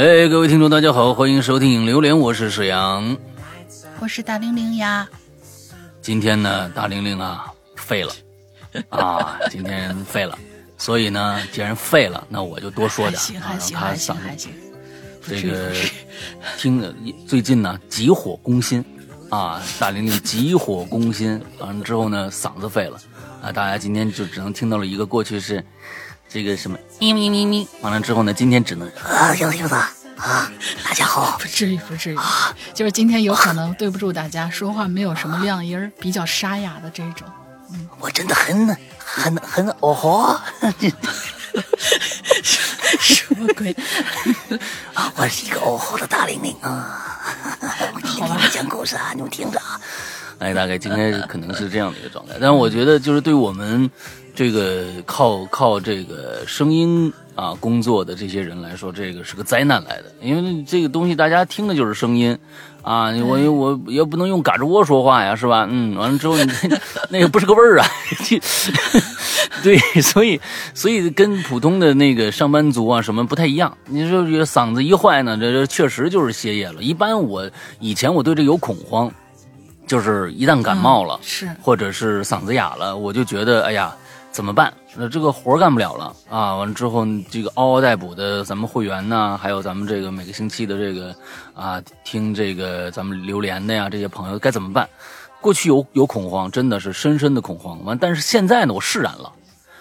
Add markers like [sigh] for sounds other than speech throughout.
哎，各位听众，大家好，欢迎收听《影榴莲》，我是沈阳，我是大玲玲呀。今天呢，大玲玲啊废了。[laughs] 啊，今天废了，所以呢，既然废了，那我就多说点，行还行还行还行。这个听最近呢，急火攻心啊，大玲玲急火攻心，完了之后呢，嗓子废了。啊，大家今天就只能听到了一个过去是这个什么咪咪咪咪，完了之后呢，今天只能啊，柚子柚子啊，大家好，不至于不至于啊，就是今天有可能对不住大家，说话没有什么亮音儿比较沙哑的这种。嗯，我真的很很很哦吼。什么鬼？啊，我是一个哦吼的大玲玲啊！好吧，讲故事啊，你们听着啊。哎，大概今天可能是这样的一个状态，但是我觉得就是对我们这个靠靠这个声音啊工作的这些人来说，这个是个灾难来的，因为这个东西大家听的就是声音啊，我我也不能用嘎吱窝说话呀，是吧？嗯，完了之后你 [laughs] 那个不是个味儿啊。[laughs] 对，所以所以跟普通的那个上班族啊什么不太一样。你说这嗓子一坏呢，这这确实就是歇业了。一般我以前我对这有恐慌，就是一旦感冒了，是或者是嗓子哑了，我就觉得哎呀怎么办？那这个活干不了了啊！完了之后，这个嗷嗷待哺的咱们会员呢，还有咱们这个每个星期的这个啊听这个咱们榴莲的呀这些朋友该怎么办？过去有有恐慌，真的是深深的恐慌。完，但是现在呢，我释然了。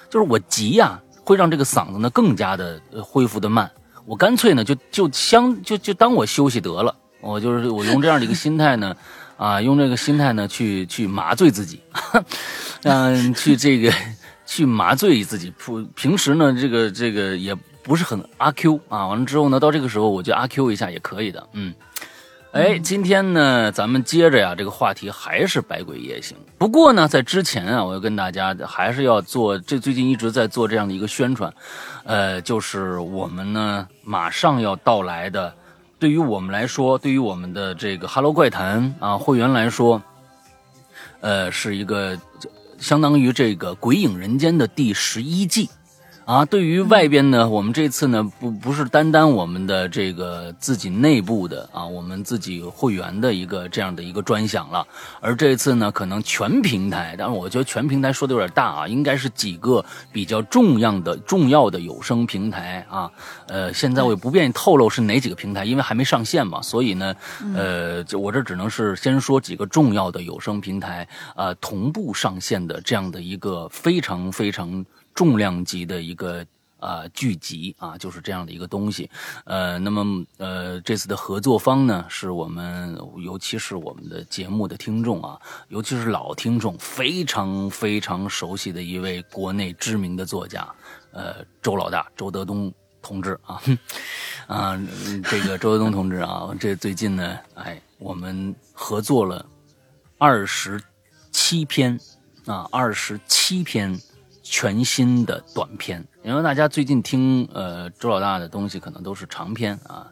就是我急呀，会让这个嗓子呢更加的恢复的慢。我干脆呢就就相就就当我休息得了。我就是我用这样的一个心态呢，[laughs] 啊，用这个心态呢去去麻醉自己，[laughs] 嗯，去这个去麻醉自己。普平时呢，这个这个也不是很阿 Q 啊。完了之后呢，到这个时候我就阿 Q 一下也可以的，嗯。哎，今天呢，咱们接着呀，这个话题还是《百鬼夜行》。不过呢，在之前啊，我要跟大家还是要做，这最近一直在做这样的一个宣传，呃，就是我们呢马上要到来的，对于我们来说，对于我们的这个《Hello 怪谈》啊会员来说，呃，是一个相当于这个《鬼影人间》的第十一季。啊，对于外边呢，我们这次呢不不是单单我们的这个自己内部的啊，我们自己会员的一个这样的一个专享了，而这次呢，可能全平台，但是我觉得全平台说的有点大啊，应该是几个比较重要的重要的有声平台啊，呃，现在我也不便透露是哪几个平台，因为还没上线嘛，所以呢，呃，就我这只能是先说几个重要的有声平台啊同步上线的这样的一个非常非常。重量级的一个啊剧集啊，就是这样的一个东西，呃，那么呃这次的合作方呢，是我们尤其是我们的节目的听众啊，尤其是老听众非常非常熟悉的一位国内知名的作家，呃，周老大周德东同志啊，[laughs] 啊，这个周德东同志啊，这最近呢，哎，我们合作了二十七篇啊，二十七篇。全新的短片，因为大家最近听呃周老大的东西，可能都是长篇啊，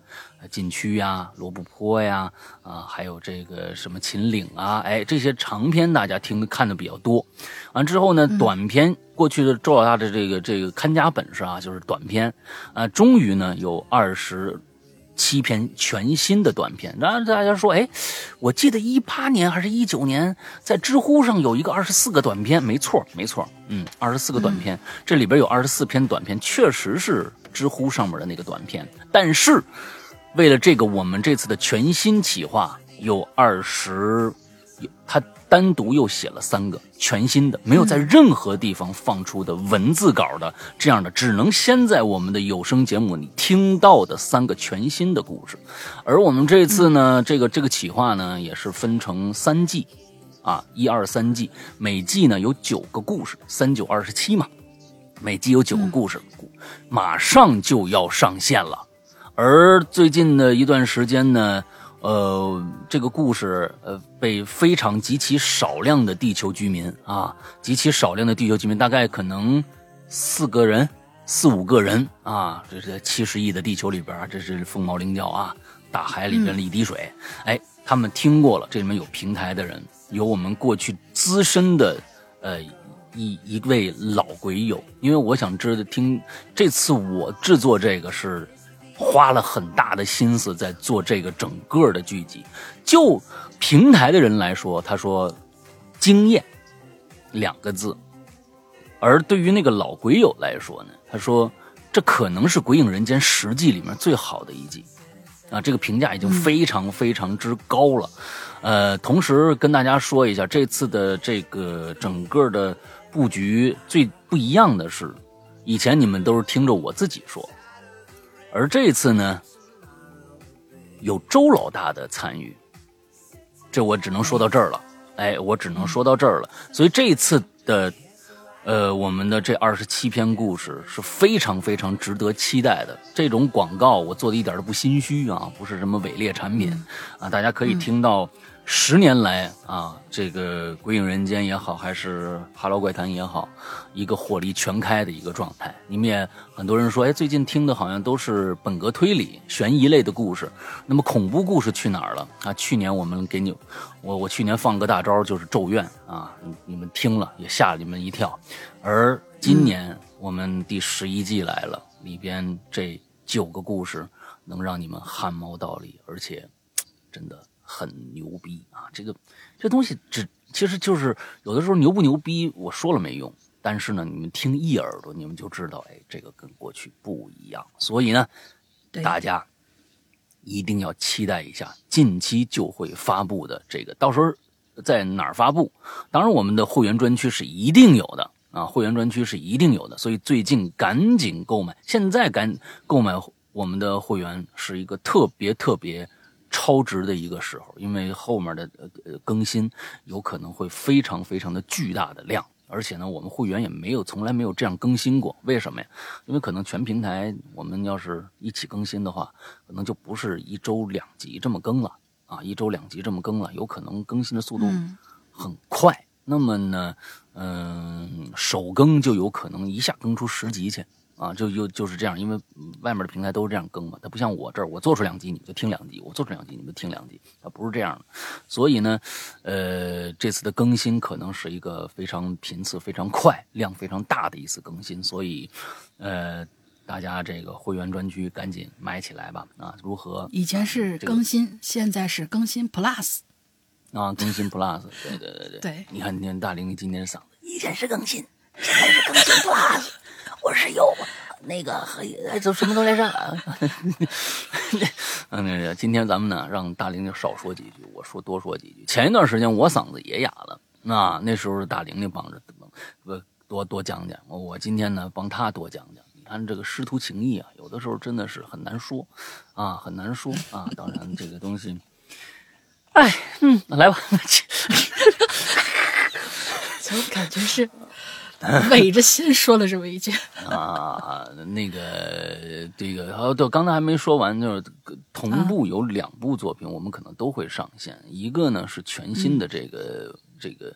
禁区呀、罗布泊呀啊，还有这个什么秦岭啊，哎，这些长篇大家听看的比较多。完之后呢，短篇过去的周老大的这个这个看家本事啊，就是短篇啊，终于呢有二十。七篇全新的短片，然后大家说，哎，我记得一八年还是一九年，在知乎上有一个二十四个短片，没错，没错，嗯，二十四个短片，这里边有二十四篇短片，确实是知乎上面的那个短片，但是为了这个，我们这次的全新企划有二十，他。单独又写了三个全新的，没有在任何地方放出的文字稿的这样的，只能先在我们的有声节目里听到的三个全新的故事。而我们这次呢，这个这个企划呢，也是分成三季，啊，一二三季，每季呢有九个故事，三九二十七嘛，每季有九个故事，马上就要上线了。而最近的一段时间呢。呃，这个故事呃被非常极其少量的地球居民啊，极其少量的地球居民，大概可能四个人、四五个人啊，这是七十亿的地球里边，这是凤毛麟角啊，大海里边的一滴水。哎，他们听过了，这里面有平台的人，有我们过去资深的呃一一位老鬼友，因为我想知道听这次我制作这个是。花了很大的心思在做这个整个的剧集。就平台的人来说，他说惊艳两个字；而对于那个老鬼友来说呢，他说这可能是《鬼影人间》十季里面最好的一季。啊，这个评价已经非常非常之高了。呃，同时跟大家说一下，这次的这个整个的布局最不一样的是，以前你们都是听着我自己说，而这次呢，有周老大的参与，这我只能说到这儿了。哎，我只能说到这儿了。所以这次的。呃，我们的这二十七篇故事是非常非常值得期待的。这种广告我做的一点都不心虚啊，不是什么伪劣产品啊，大家可以听到。十年来啊，这个《鬼影人间》也好，还是《哈喽怪谈》也好，一个火力全开的一个状态。你们也很多人说，哎，最近听的好像都是本格推理、悬疑类的故事。那么恐怖故事去哪儿了啊？去年我们给你，我我去年放个大招就是《咒怨》啊，你们听了也吓了你们一跳。而今年我们第十一季来了，里边这九个故事能让你们汗毛倒立，而且真的。很牛逼啊！这个这东西只其实就是有的时候牛不牛逼，我说了没用。但是呢，你们听一耳朵，你们就知道，哎，这个跟过去不一样。所以呢，大家一定要期待一下近期就会发布的这个，到时候在哪儿发布？当然，我们的会员专区是一定有的啊，会员专区是一定有的。所以最近赶紧购买，现在赶购买我们的会员是一个特别特别。超值的一个时候，因为后面的呃更新有可能会非常非常的巨大的量，而且呢，我们会员也没有从来没有这样更新过。为什么呀？因为可能全平台我们要是一起更新的话，可能就不是一周两集这么更了啊，一周两集这么更了，有可能更新的速度很快。那么呢，嗯，首更就有可能一下更出十集去。啊，就就就是这样，因为外面的平台都是这样更嘛，它不像我这儿，我做出两集你们就听两集，我做出两集你们听两集，它不是这样的。所以呢，呃，这次的更新可能是一个非常频次非常快、量非常大的一次更新，所以，呃，大家这个会员专区赶紧买起来吧。啊，如何？以前是更新，现在是更新 Plus。啊，更新 Plus，对对对对。对，你看，你看大玲玲今天嗓子，以前是更新，现在是更新 [laughs] Plus。我是有那个哎，走 [laughs] 什么东西来着？[laughs] 嗯，那个今天咱们呢，让大玲玲少说几句，我说多说几句。前一段时间我嗓子也哑了，那那时候大玲玲帮着不多多讲讲，我今天呢帮她多讲讲。你看这个师徒情谊啊，有的时候真的是很难说啊，很难说啊。[laughs] 当然这个东西，哎，嗯，来吧，怎么感觉是？[laughs] 违着心说了这么一句啊，那个这个哦，对，刚才还没说完，就是同步有两部作品，我们可能都会上线。一个呢是全新的这个这个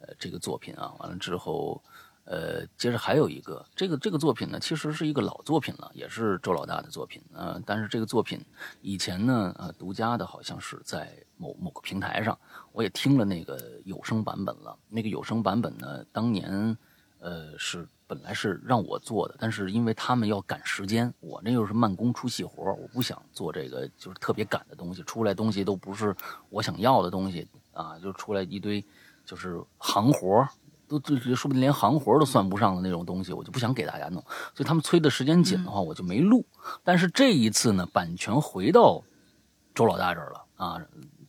呃这个作品啊，完了之后呃，接着还有一个这个这个作品呢，其实是一个老作品了，也是周老大的作品啊。但是这个作品以前呢呃独家的，好像是在某某个平台上，我也听了那个有声版本了。那个有声版本呢，当年。呃，是本来是让我做的，但是因为他们要赶时间，我那又是慢工出细活，我不想做这个就是特别赶的东西，出来东西都不是我想要的东西啊，就出来一堆就是行活，都都说不定连行活都算不上的那种东西，我就不想给大家弄，所以他们催的时间紧的话，我就没录。但是这一次呢，版权回到周老大这儿了啊。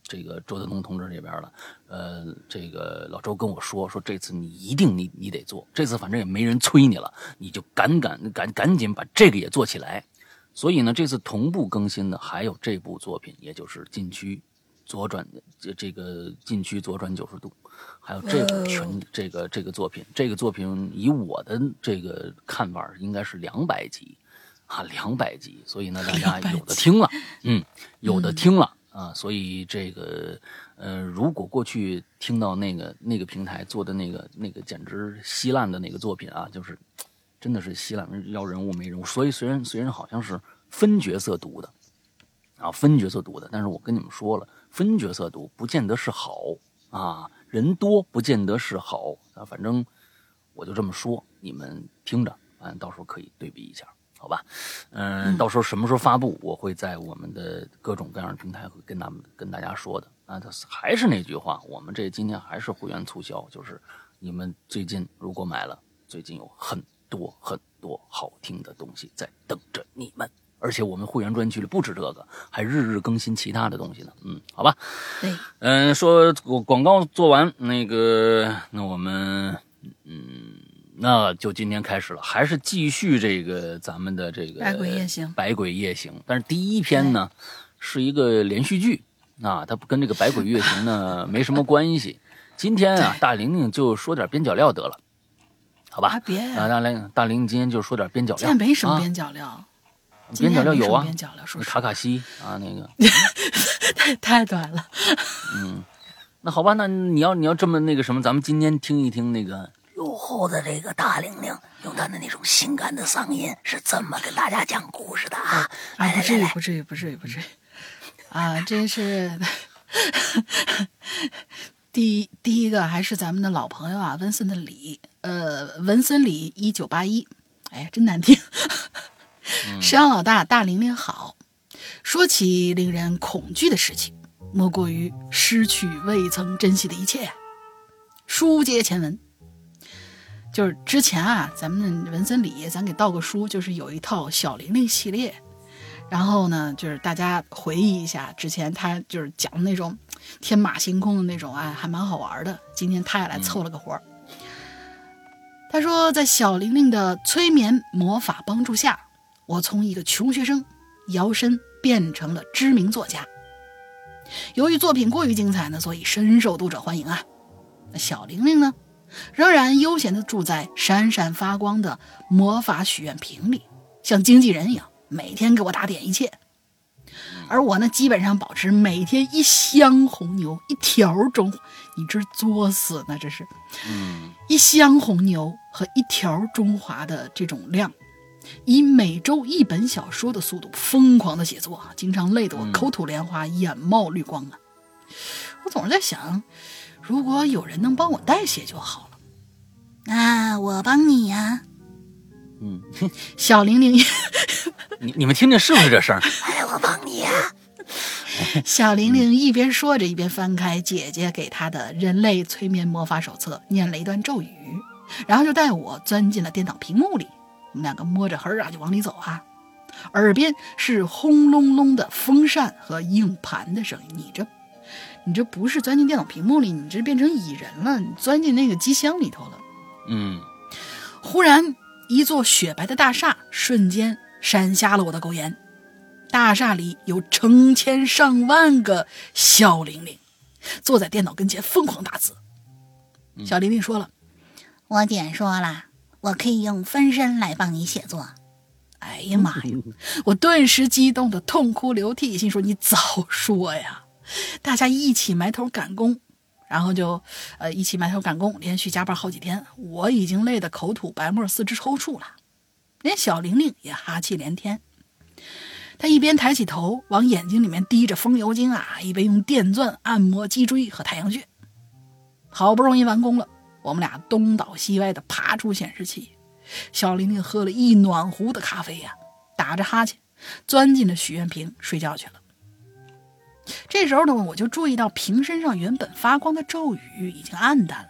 这个周德东同志这边了，呃，这个老周跟我说说，这次你一定你你得做，这次反正也没人催你了，你就赶赶赶赶紧把这个也做起来。所以呢，这次同步更新的还有这部作品，也就是禁区左转这这个禁区左转九十度，还有这个全这个这个作品，这个作品以我的这个看法应该是两百集啊，两百集，所以呢，大家有的听了，嗯，有的听了。啊，所以这个，呃，如果过去听到那个那个平台做的那个那个简直稀烂的那个作品啊，就是真的是稀烂，要人物没人物。所以虽然虽然好像是分角色读的，啊，分角色读的，但是我跟你们说了，分角色读不见得是好啊，人多不见得是好啊，反正我就这么说，你们听着，啊，到时候可以对比一下。好吧？嗯，到时候什么时候发布，我会在我们的各种各样的平台会跟他们跟大家说的。啊，他还是那句话，我们这今天还是会员促销，就是你们最近如果买了，最近有很多很多好听的东西在等着你们。而且我们会员专区里不止这个，还日日更新其他的东西呢。嗯，好吧。对，嗯，说广广告做完，那个，那我们，嗯，那就今天开始了，还是继续这个咱们的这个百鬼夜行百鬼夜行，但是第一篇呢是一个连续剧啊，它跟这个百鬼夜行呢没什么关系。今天啊，大玲玲就说点边角料得了，好吧？啊别啊，大玲大玲今天就说点边角料，现在没什么啊边角料，边角料有啊边角料，说实卡卡西啊那个。[laughs] 太太短了。嗯那好吧，那你要你要这么那个什么，咱们今天听一听那个，入后的这个大玲玲用她的那种性感的嗓音是怎么跟大家讲故事的啊？啊，不至于，来来，不至于，不至于，不至于。啊，这是第第一个，还是咱们的老朋友啊，文森的李，呃，文森李一九八一，哎呀，真难听。石阳老大，大玲玲好。说起令人恐惧的事情，莫过于失去未曾珍惜的一切呀。书接前文，就是之前啊，咱们文森里咱给道个书，就是有一套小玲玲系列，然后呢，就是大家回忆一下之前他就是讲的那种天马行空的那种啊，还蛮好玩的。今天他也来凑了个活儿。他说，在小玲玲的催眠魔法帮助下，我从一个穷学生摇身变成了知名作家。由于作品过于精彩呢，所以深受读者欢迎啊。那小玲玲呢，仍然悠闲地住在闪闪发光的魔法许愿瓶里，像经纪人一样，每天给我打点一切。而我呢，基本上保持每天一箱红牛，一条中，你这作死呢，这是嗯一箱红牛和一条中华的这种量，以每周一本小说的速度疯狂的写作啊，经常累得我口吐莲花，眼冒绿光啊。我总是在想，如果有人能帮我代写就好了。那我帮你呀、嗯，[laughs] 小玲玲，[laughs] 你你们听听是不是这声儿？哎，我帮你呀、小玲玲一边说着，一边翻开姐姐给她的人类催眠魔法手册，念了一段咒语，然后就带我钻进了电脑屏幕里。我们两个摸着黑儿啊就往里走啊，耳边是轰隆隆的风扇和硬盘的声音。你这，你这不是钻进电脑屏幕里，你这变成蚁人了，你钻进那个机箱里头了。嗯忽然，一座雪白的大厦瞬间闪瞎了我的狗眼。大厦里有成千上万个小玲玲，坐在电脑跟前疯狂打字。小玲玲说了我姐说了，我可以用分身来帮你写作。：“哎呀妈呀！” [laughs] 我顿时激动的痛哭流涕，心说：“你早说呀！”大家一起埋头赶工，然后就呃一起埋头赶工，连续加班好几天。我已经累得口吐白沫，四肢抽搐了，连小玲玲也哈气连天。她一边抬起头往眼睛里面滴着风油精啊，一边用电钻按摩脊椎和太阳穴。好不容易完工了，我们俩东倒西歪的爬出显示器。小玲玲喝了一暖壶的咖啡呀、打着哈欠，钻进了许愿瓶睡觉去了。这时候呢，我就注意到瓶身上原本发光的咒语已经暗淡了，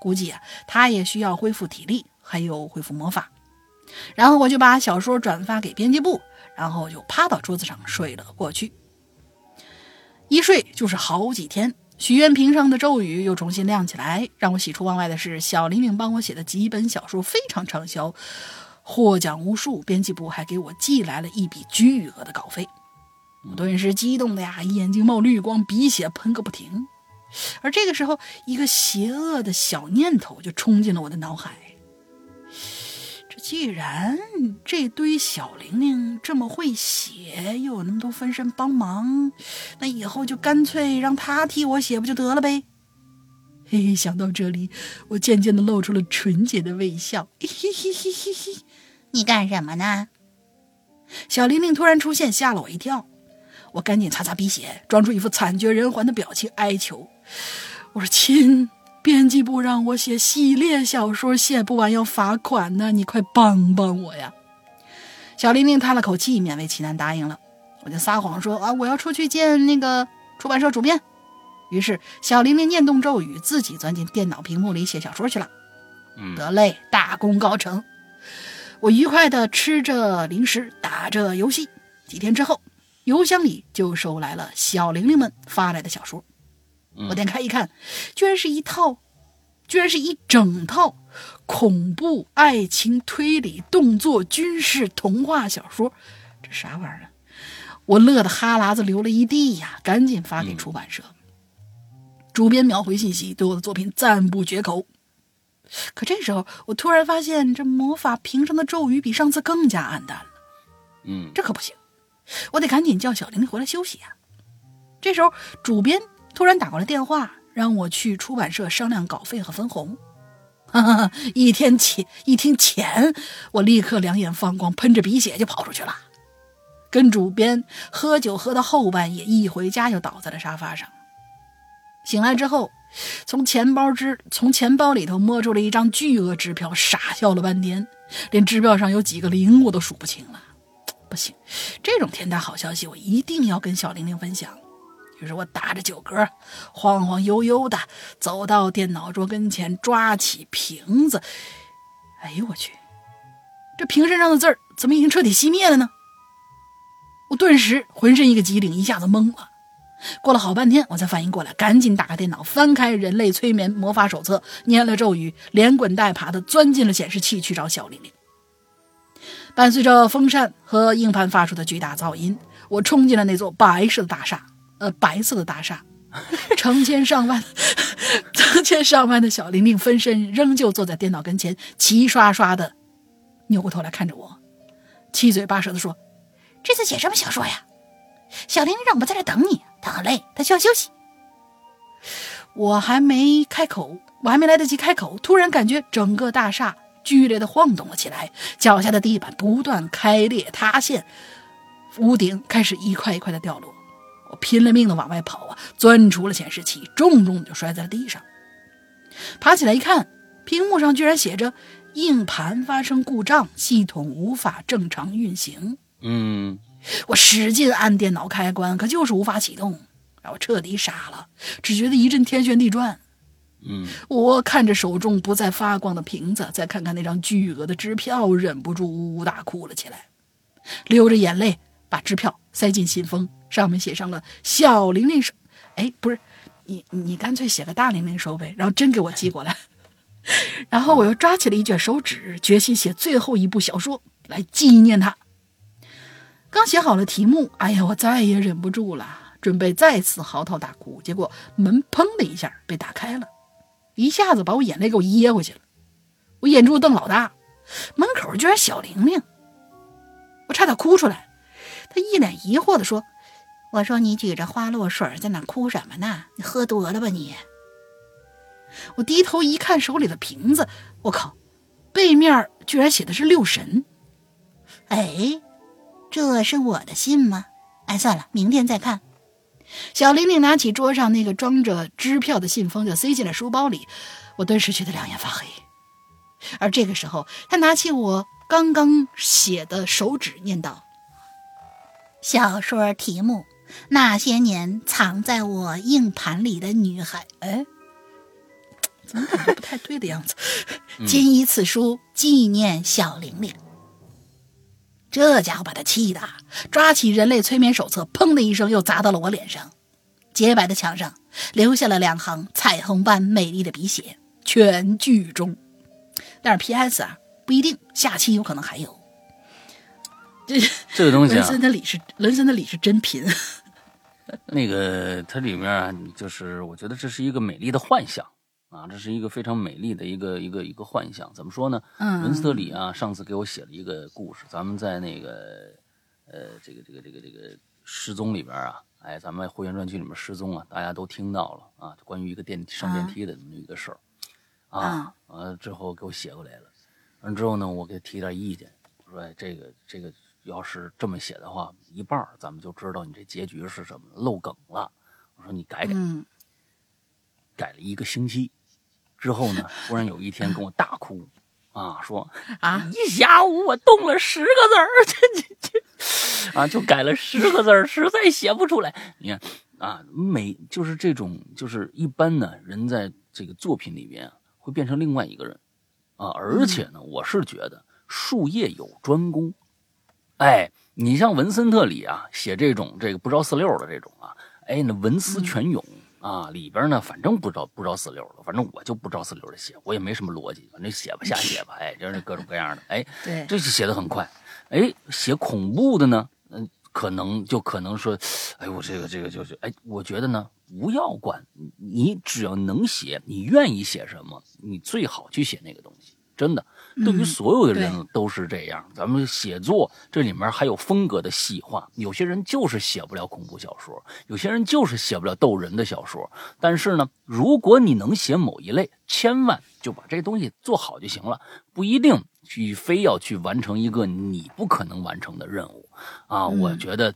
估计啊，他也需要恢复体力，还有恢复魔法。然后我就把小说转发给编辑部，然后就趴到桌子上睡了过去。一睡就是好几天，许愿瓶上的咒语又重新亮起来。让我喜出望外的是，小玲玲帮我写的几本小说非常畅销，获奖无数，编辑部还给我寄来了一笔巨额的稿费。我顿时激动的呀，眼睛冒绿光，鼻血喷个不停。而这个时候，一个邪恶的小念头就冲进了我的脑海。这既然这堆小玲玲这么会写，又有那么多分身帮忙，那以后就干脆让她替我写不就得了呗？嘿嘿，想到这里，我渐渐的露出了纯洁的微笑。嘿嘿嘿嘿嘿嘿。你干什么呢？小玲玲突然出现，吓了我一跳。我赶紧擦擦鼻血，装出一副惨绝人寰的表情，哀求：“我说亲，编辑部让我写系列小说，写不完要罚款呢，你快帮帮我呀！”小玲玲叹了口气，勉为其难答应了。我就撒谎说啊，我要出去见那个出版社主编。于是小玲玲念动咒语，自己钻进电脑屏幕里写小说去了。嗯，得嘞，大功告成。我愉快地吃着零食，打着游戏。几天之后，邮箱里就收来了小玲玲们发来的小说。嗯我点开一看，居然是一套，居然是一整套恐怖、爱情、推理、动作、军事、童话小说，这啥玩意儿啊？我乐得哈喇子流了一地呀，赶紧发给出版社。主编秒回信息，对我的作品赞不绝口。可这时候，我突然发现，这魔法瓶上的咒语比上次更加暗淡了。嗯这可不行，我得赶紧叫小玲玲回来休息呀、这时候，主编突然打过来电话，让我去出版社商量稿费和分红。哈哈哈！一天钱，一听钱，我立刻两眼放光，喷着鼻血就跑出去了。跟主编喝酒喝到后半夜，一回家就倒在了沙发上。醒来之后，从钱包之从钱包里头摸出了一张巨额支票，傻笑了半天，连支票上有几个零我都数不清了。不行，这种天大好消息我一定要跟小玲玲分享。于是我打着酒嗝，晃晃悠悠的走到电脑桌跟前，抓起瓶子。哎呦我去，这瓶身上的字儿怎么已经彻底熄灭了呢？我顿时浑身一个机灵，一下子懵了。过了好半天，我才反应过来，赶紧打开电脑，翻开《人类催眠魔法手册》，念了咒语，连滚带爬的钻进了显示器去找小玲玲。伴随着风扇和硬盘发出的巨大噪音，我冲进了那座白色的大厦。呃，白色的大厦，成千上万、成千上万的小玲玲分身仍旧坐在电脑跟前，齐刷刷的扭过头来看着我，七嘴八舌的说：“这次写什么小说呀？小玲玲让我们在这等你，她很累，她需要休息。我还没开口，我还没来得及开口，突然感觉整个大厦剧烈的晃动了起来，脚下的地板不断开裂塌陷，屋顶开始一块一块的掉落。我拼了命的往外跑啊，钻出了显示器，重重的就摔在了地上。爬起来一看，屏幕上居然写着“硬盘发生故障，系统无法正常运行”。嗯我使劲按电脑开关，可就是无法启动，让我彻底傻了，只觉得一阵天旋地转。嗯我看着手中不再发光的瓶子，再看看那张巨额的支票，忍不住呜呜大哭了起来，流着眼泪把支票塞进信封，上面写上了“小玲玲收”。哎，不是，你你干脆写个大玲玲收呗，然后真给我寄过来。[laughs] 然后我又抓起了一卷手纸，决心写最后一部小说来纪念他。刚写好了题目，哎呀，我再也忍不住了，准备再次嚎啕大哭，结果门砰的一下被打开了，一下子把我眼泪给我噎回去了。我眼珠瞪老大，门口居然小玲玲，我差点哭出来。他一脸疑惑地说：“我说你举着花露水在那哭什么呢？你喝多了吧你？”我低头一看手里的瓶子，我靠，背面居然写的是六神。哎，这是我的信吗？哎，算了，明天再看。小玲玲拿起桌上那个装着支票的信封，就塞进了书包里。我顿时觉得两眼发黑。而这个时候，她拿起我刚刚写的手纸，念道小说题目：那些年藏在我硬盘里的女孩。：“哎，怎么感觉不太对的样子？”今以此书纪念小玲玲。这家伙把他气的，抓起人类催眠手册，砰的一声又砸到了我脸上。洁白的墙上留下了两行彩虹般美丽的鼻血，全剧终。但是 P.S. 啊，不一定，下期有可能还有。这这个东西啊，伦森的理是伦森的理是真贫，[laughs] 那个它里面啊，就是我觉得这是一个美丽的幻想啊，这是一个非常美丽的一个一个一个幻想。怎么说呢？嗯文斯特里啊，上次给我写了一个故事，咱们在那个呃这个这个这个这个失踪里边啊，哎，咱们会员专区里面失踪啊，大家都听到了啊，关于一个电上电梯的这么一个事儿啊，完了之后给我写过来了，完了之后呢，我给他提点意见，我说哎，这个这个要是这么写的话，一半儿咱们就知道你这结局是什么了，漏梗了。我说你改改，嗯改了一个星期之后呢，忽然有一天跟我大哭，啊，说啊，一下午我动了十个字儿，[laughs] 这这这啊，就改了十个字儿，实在写不出来。你看啊，每就是这种，就是一般呢，人在这个作品里面会变成另外一个人啊，而且呢，我是觉得术业有专攻，哎，你像文森特里啊，写这种这个不着四六的这种啊，哎，那文思泉涌。啊，里边呢，反正不着不着四六的，反正我就不着四六的写，我也没什么逻辑，反正写吧，瞎写吧，哎，就是各种各样的，哎，[laughs] 对，这就写的很快，哎，写恐怖的呢，嗯，可能就可能说，哎，我这个这个就是，哎，我觉得呢，不要管你，只要能写，你愿意写什么，你最好去写那个东西，真的。对于所有的人都是这样。咱们写作这里面还有风格的细化，有些人就是写不了恐怖小说，有些人就是写不了逗人的小说。但是呢，如果你能写某一类，千万就把这东西做好就行了，不一定去非要去完成一个你不可能完成的任务啊。我觉得。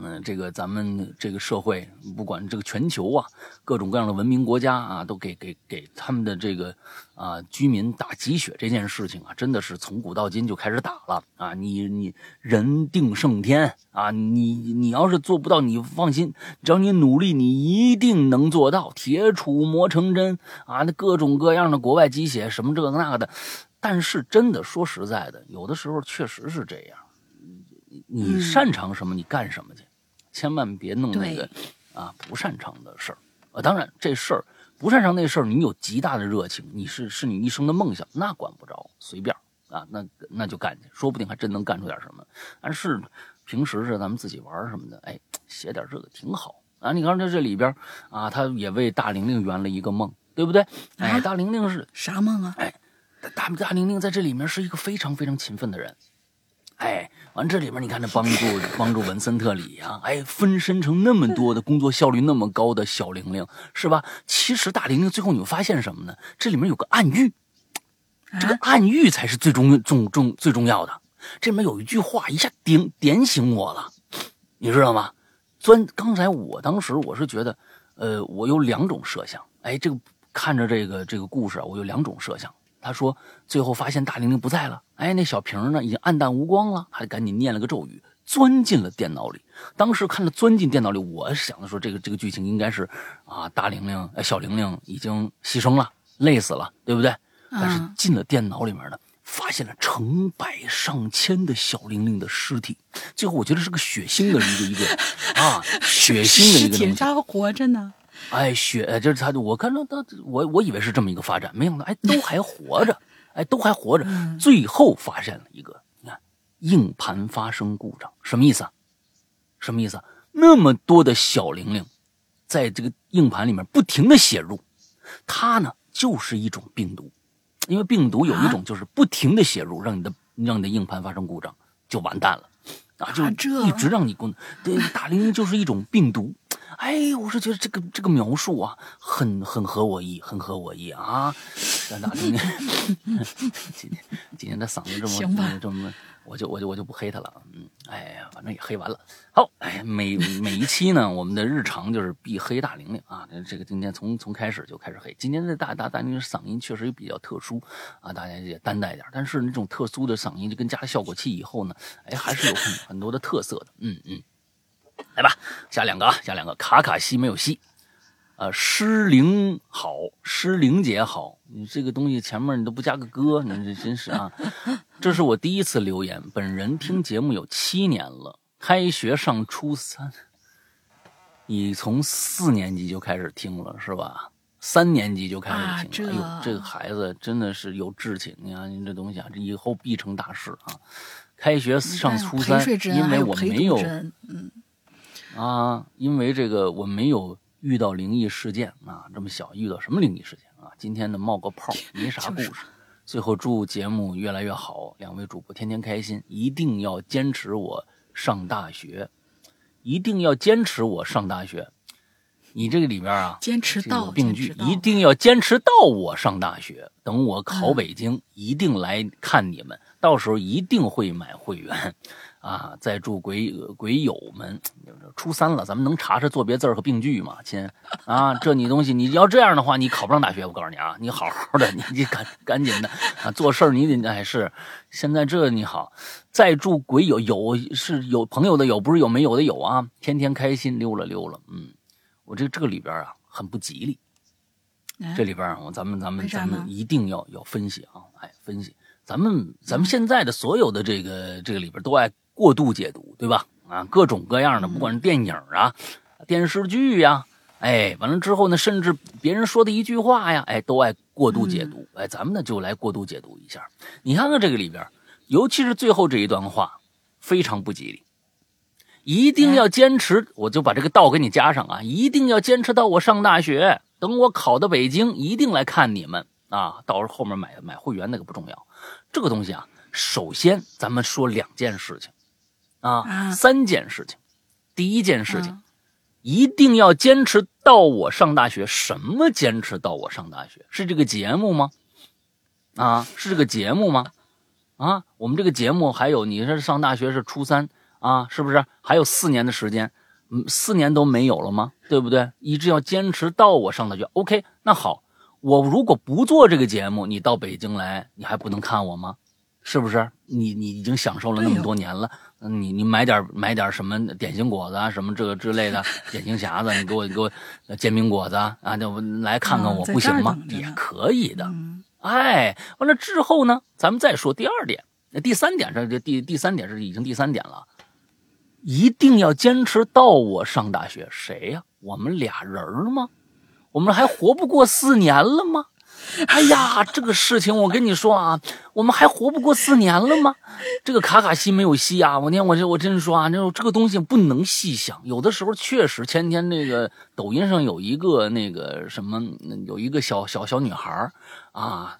嗯，这个咱们这个社会，不管这个全球啊，各种各样的文明国家啊，都给给给他们的这个啊居民打鸡血这件事情啊，真的是从古到今就开始打了啊！你你人定胜天啊，你你要是做不到，你放心，只要你努力，你一定能做到。铁杵磨成针啊，那各种各样的国外鸡血什么这个那个的，但是真的说实在的，有的时候确实是这样。你擅长什么，你干什么去。千万别弄那个啊不擅长的事儿啊！当然，这事儿不擅长那事儿，你有极大的热情，你是是你一生的梦想，那管不着，随便啊，那那就干去，说不定还真能干出点什么。但是平时是咱们自己玩什么的，哎，写点这个挺好啊！你看这这里边啊，他也为大玲玲圆了一个梦，对不对？哎，大玲玲是啥梦啊？哎，大大玲玲在这里面是一个非常非常勤奋的人，哎。完这里面你看，这帮助帮助文森特里呀，哎，分身成那么多的工作效率那么高的小玲玲，是吧？其实大玲玲最后你会发现什么呢？这里面有个暗喻，这个暗喻才是最重重重最重要的。这里面有一句话一下点点醒我了，你知道吗？钻刚才我当时我是觉得，呃，我有两种设想，哎，这个看着这个这个故事啊，我有两种设想。他说：“最后发现大玲玲不在了，哎，那小瓶呢，已经暗淡无光了，还赶紧念了个咒语，钻进了电脑里。当时看着钻进电脑里，我想的说，这个这个剧情应该是啊，大玲玲、小玲玲已经牺牲了，累死了，对不对？但是进了电脑里面呢，发现了成百上千的小玲玲的尸体。最后我觉得是个血腥的一个一个 [laughs] 啊，血腥的一个东西。还活着呢。”哎，血就是他，我看到他，我我以为是这么一个发展，没想到哎，都还活着，哎，都还活着。[laughs] 最后发现了一个，你看，硬盘发生故障，什么意思啊？什么意思啊？那么多的小玲玲，在这个硬盘里面不停的写入，它呢就是一种病毒，因为病毒有一种就是不停的写入，让你的让你的硬盘发生故障，就完蛋了，啊，就一直让你工，对，大玲玲就是一种病毒。哎，我是觉得这个这个描述啊，很很合我意，很合我意啊！大今天 [laughs] 今天今天的嗓子这么这么，我就我就我就不黑他了，嗯，哎呀，反正也黑完了。好，哎，每每一期呢，我们的日常就是必黑大玲玲啊。这个今天从从开始就开始黑。今天的大大大玲玲嗓音确实也比较特殊啊，大家也担待一点。但是那种特殊的嗓音，就跟加了效果器以后呢，哎，还是有很很多的特色的，嗯嗯。来吧，下两个啊，下两个。卡卡西没有西，呃，诗玲好，诗玲姐好。你这个东西前面你都不加个哥，你这真是啊。[laughs] 这是我第一次留言。本人听节目有七年了，开学上初三。你从四年级就开始听了是吧？三年级就开始听了。哎呦，这个孩子真的是有志气。你看，您这东西啊，这以后必成大事啊。开学上初三，因为我没有，嗯。啊，因为这个我没有遇到灵异事件啊，这么小遇到什么灵异事件啊？今天呢冒个泡，没啥故事。最后祝节目越来越好，两位主播天天开心，一定要坚持我上大学，一定要坚持我上大学。你这个里边啊，坚持到病句，一定要坚持到我上大学。等我考北京，一定来看你们，到时候一定会买会员。啊，在祝鬼鬼友们，初三了，咱们能查查错别字和病句吗，亲？啊，这你东西，你要这样的话，你考不上大学。我告诉你啊，你好好的，你你赶赶紧的啊，做事儿你得哎是，现在这你好，在祝鬼友有是有朋友的有，不是有没有的有啊，天天开心溜了溜了，嗯，我这这个里边啊很不吉利，哎这里边啊，咱们咱们咱们一定要要分析啊，哎，分析。咱们咱们现在的所有的这个这个里边都爱过度解读，对吧？啊，各种各样的，不管是电影啊、电视剧呀、哎，完了之后呢，甚至别人说的一句话呀，哎，都爱过度解读。哎，咱们呢就来过度解读一下。你看看这个里边，尤其是最后这一段话，非常不吉利。一定要坚持，我就把这个道给你加上啊！一定要坚持到我上大学，等我考到北京，一定来看你们啊！到时候后面买买会员那个不重要，这个东西啊，首先咱们说两件事情啊，啊三件事情。第一件事情，啊一定要坚持到我上大学。什么坚持到我上大学？是这个节目吗？啊，是这个节目吗？啊，我们这个节目还有，你是上大学是初三啊，是不是？还有四年的时间，嗯，四年都没有了吗？对不对？一直要坚持到我上大学。OK，那好，我如果不做这个节目，你到北京来，你还不能看我吗？是不是？你你已经享受了那么多年了，嗯你你买点买点什么点心果子啊，什么这个之类的 [laughs] 点心匣子，你给我给我呃煎饼果子啊，啊就来看看我不行吗？也可以的。嗯哎，完了之后呢，咱们再说第二点，那第三点这这第第三点是已经第三点了，一定要坚持到我上大学。谁呀、我们俩人吗？我们还活不过四年了吗？[laughs] 哎呀，这个事情我跟你说啊，我们还活不过四年了吗？这个卡卡西没有戏啊！我天，我这我真说啊，这这个东西不能细想。有的时候确实，前天那个抖音上有一个那个什么，有一个小小小女孩啊，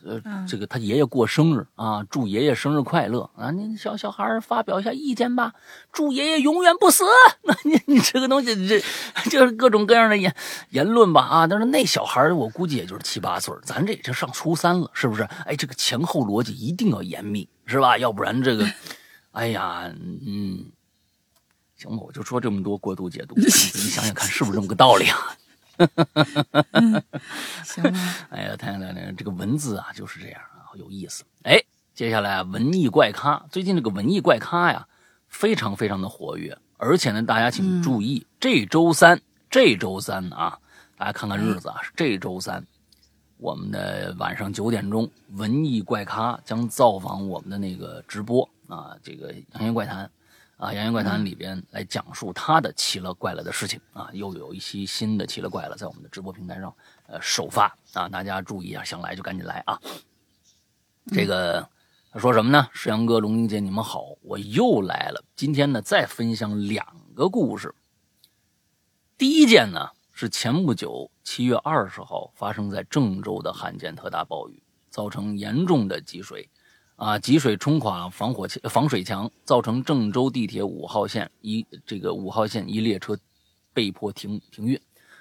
这个他爷爷过生日啊，祝爷爷生日快乐啊！你小小孩儿发表一下意见吧，祝爷爷永远不死。[laughs] 那你你这个东西，这就是各种各样的言言论吧啊！但是那小孩儿我估计也就是七八岁，咱这已经上初三了，是不是？哎，这个前后逻辑一定要严密，是吧？要不然这个，[laughs] 哎呀，嗯，行吧，我就说这么多过度解读，你想想看是不是这么个道理啊？[laughs] 行了，哎呀，太太太，这个文字啊就是这样啊，有意思。哎，接下来啊，文艺怪咖，最近这个文艺怪咖呀，非常非常的活跃，而且呢，大家请注意，这周三，这周三啊，大家看看日子啊，是这周三，我们的晚上九点钟，文艺怪咖将造访我们的那个直播啊，这个洋言怪谈。啊，洋言怪谈里边来讲述他的奇了怪了的事情啊，又有一期新的奇了怪了在我们的直播平台上呃首发啊，大家注意啊，想来就赶紧来啊。这个他说什么呢？石阳哥、龙英姐，你们好，我又来了。今天呢，再分享两个故事。第一件呢是前不久七月二十号发生在郑州的罕见特大暴雨，造成严重的积水。啊，积水冲垮防火墙、防水墙，造成郑州地铁五号线一这个五号线一列车被迫停停运，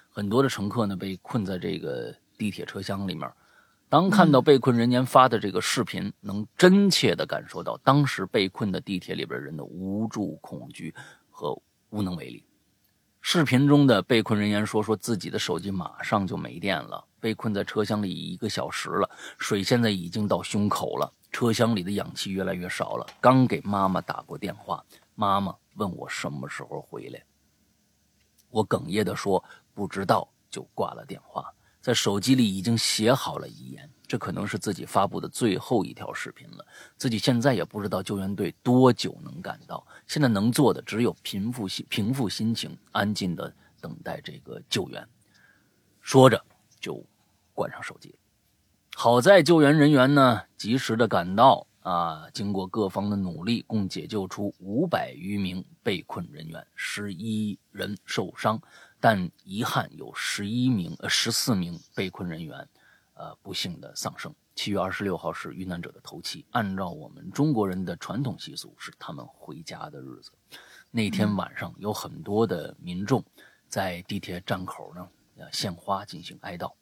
很多的乘客呢被困在这个地铁车厢里面。当看到被困人员发的这个视频，能真切地感受到当时被困的地铁里边人的无助、恐惧和无能为力。视频中的被困人员说：“说自己的手机马上就没电了，被困在车厢里一个小时了，水现在已经到胸口了，车厢里的氧气越来越少了。刚给妈妈打过电话，妈妈问我什么时候回来，我哽咽地说不知道，就挂了电话。在手机里已经写好了遗言，这可能是自己发布的最后一条视频了。自己现在也不知道救援队多久能赶到，现在能做的只有平复心平复心情，安静的等待这个救援。说着就关上手机。好在救援人员呢及时的赶到啊，经过各方的努力，共解救出五百余名被困人员，十一人受伤，但遗憾有十一名呃十四名被困人员，呃不幸的丧生。七月二十六号是遇难者的头七，按照我们中国人的传统习俗，是他们回家的日子。那天晚上有很多的民众在地铁站口呢，呃献花进行哀悼。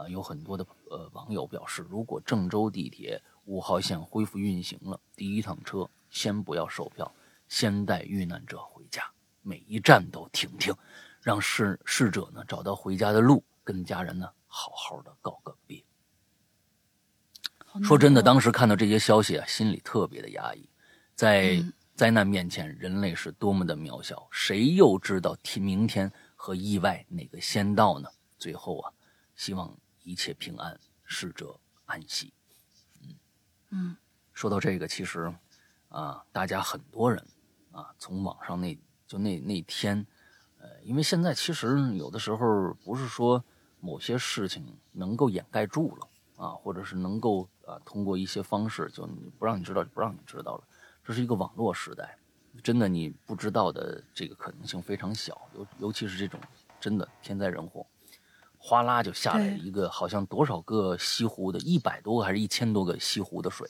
啊、有很多的呃网友表示，如果郑州地铁五号线恢复运行了，第一趟车先不要售票，先带遇难者回家，每一站都停停，让逝逝者呢找到回家的路，跟家人呢好好的告个别。说真的，当时看到这些消息啊，心里特别的压抑。在嗯灾难面前，人类是多么的渺小，谁又知道天明天和意外哪个先到呢？最后啊，希望一切平安，逝者安息。嗯嗯说到这个，其实啊，大家很多人啊，从网上那就那那天，呃，因为现在其实有的时候不是说某些事情能够掩盖住了啊，或者是能够啊通过一些方式就你不让你知道就不让你知道了，这是一个网络时代，真的你不知道的这个可能性非常小，尤尤其是这种真的天灾人祸。哗啦就下来对一个，好像多少个西湖的，一百多个还是一千多个西湖的水，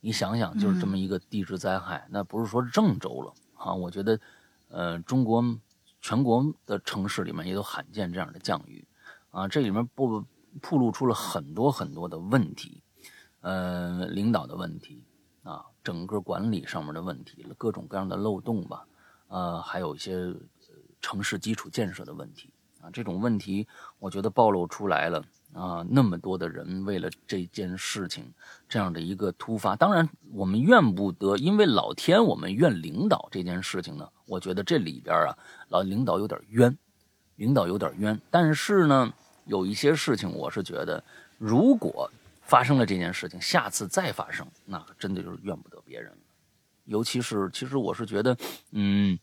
你想想，就是这么一个地质灾害，那不是说郑州了啊？我觉得，呃，中国全国的城市里面也都罕见这样的降雨啊，这里面不暴露出了很多很多的问题，呃，领导的问题啊，整个管理上面的问题，各种各样的漏洞吧，呃，还有一些呃城市基础建设的问题啊，这种问题我觉得暴露出来了啊，那么多的人为了这件事情。这样的一个突发，当然我们怨不得，因为老天，我们怨领导这件事情呢，我觉得这里边啊，老领导有点冤，领导有点冤。但是呢，有一些事情，我是觉得，如果发生了这件事情，下次再发生，那真的就是怨不得别人了。尤其是，其实我是觉得，嗯，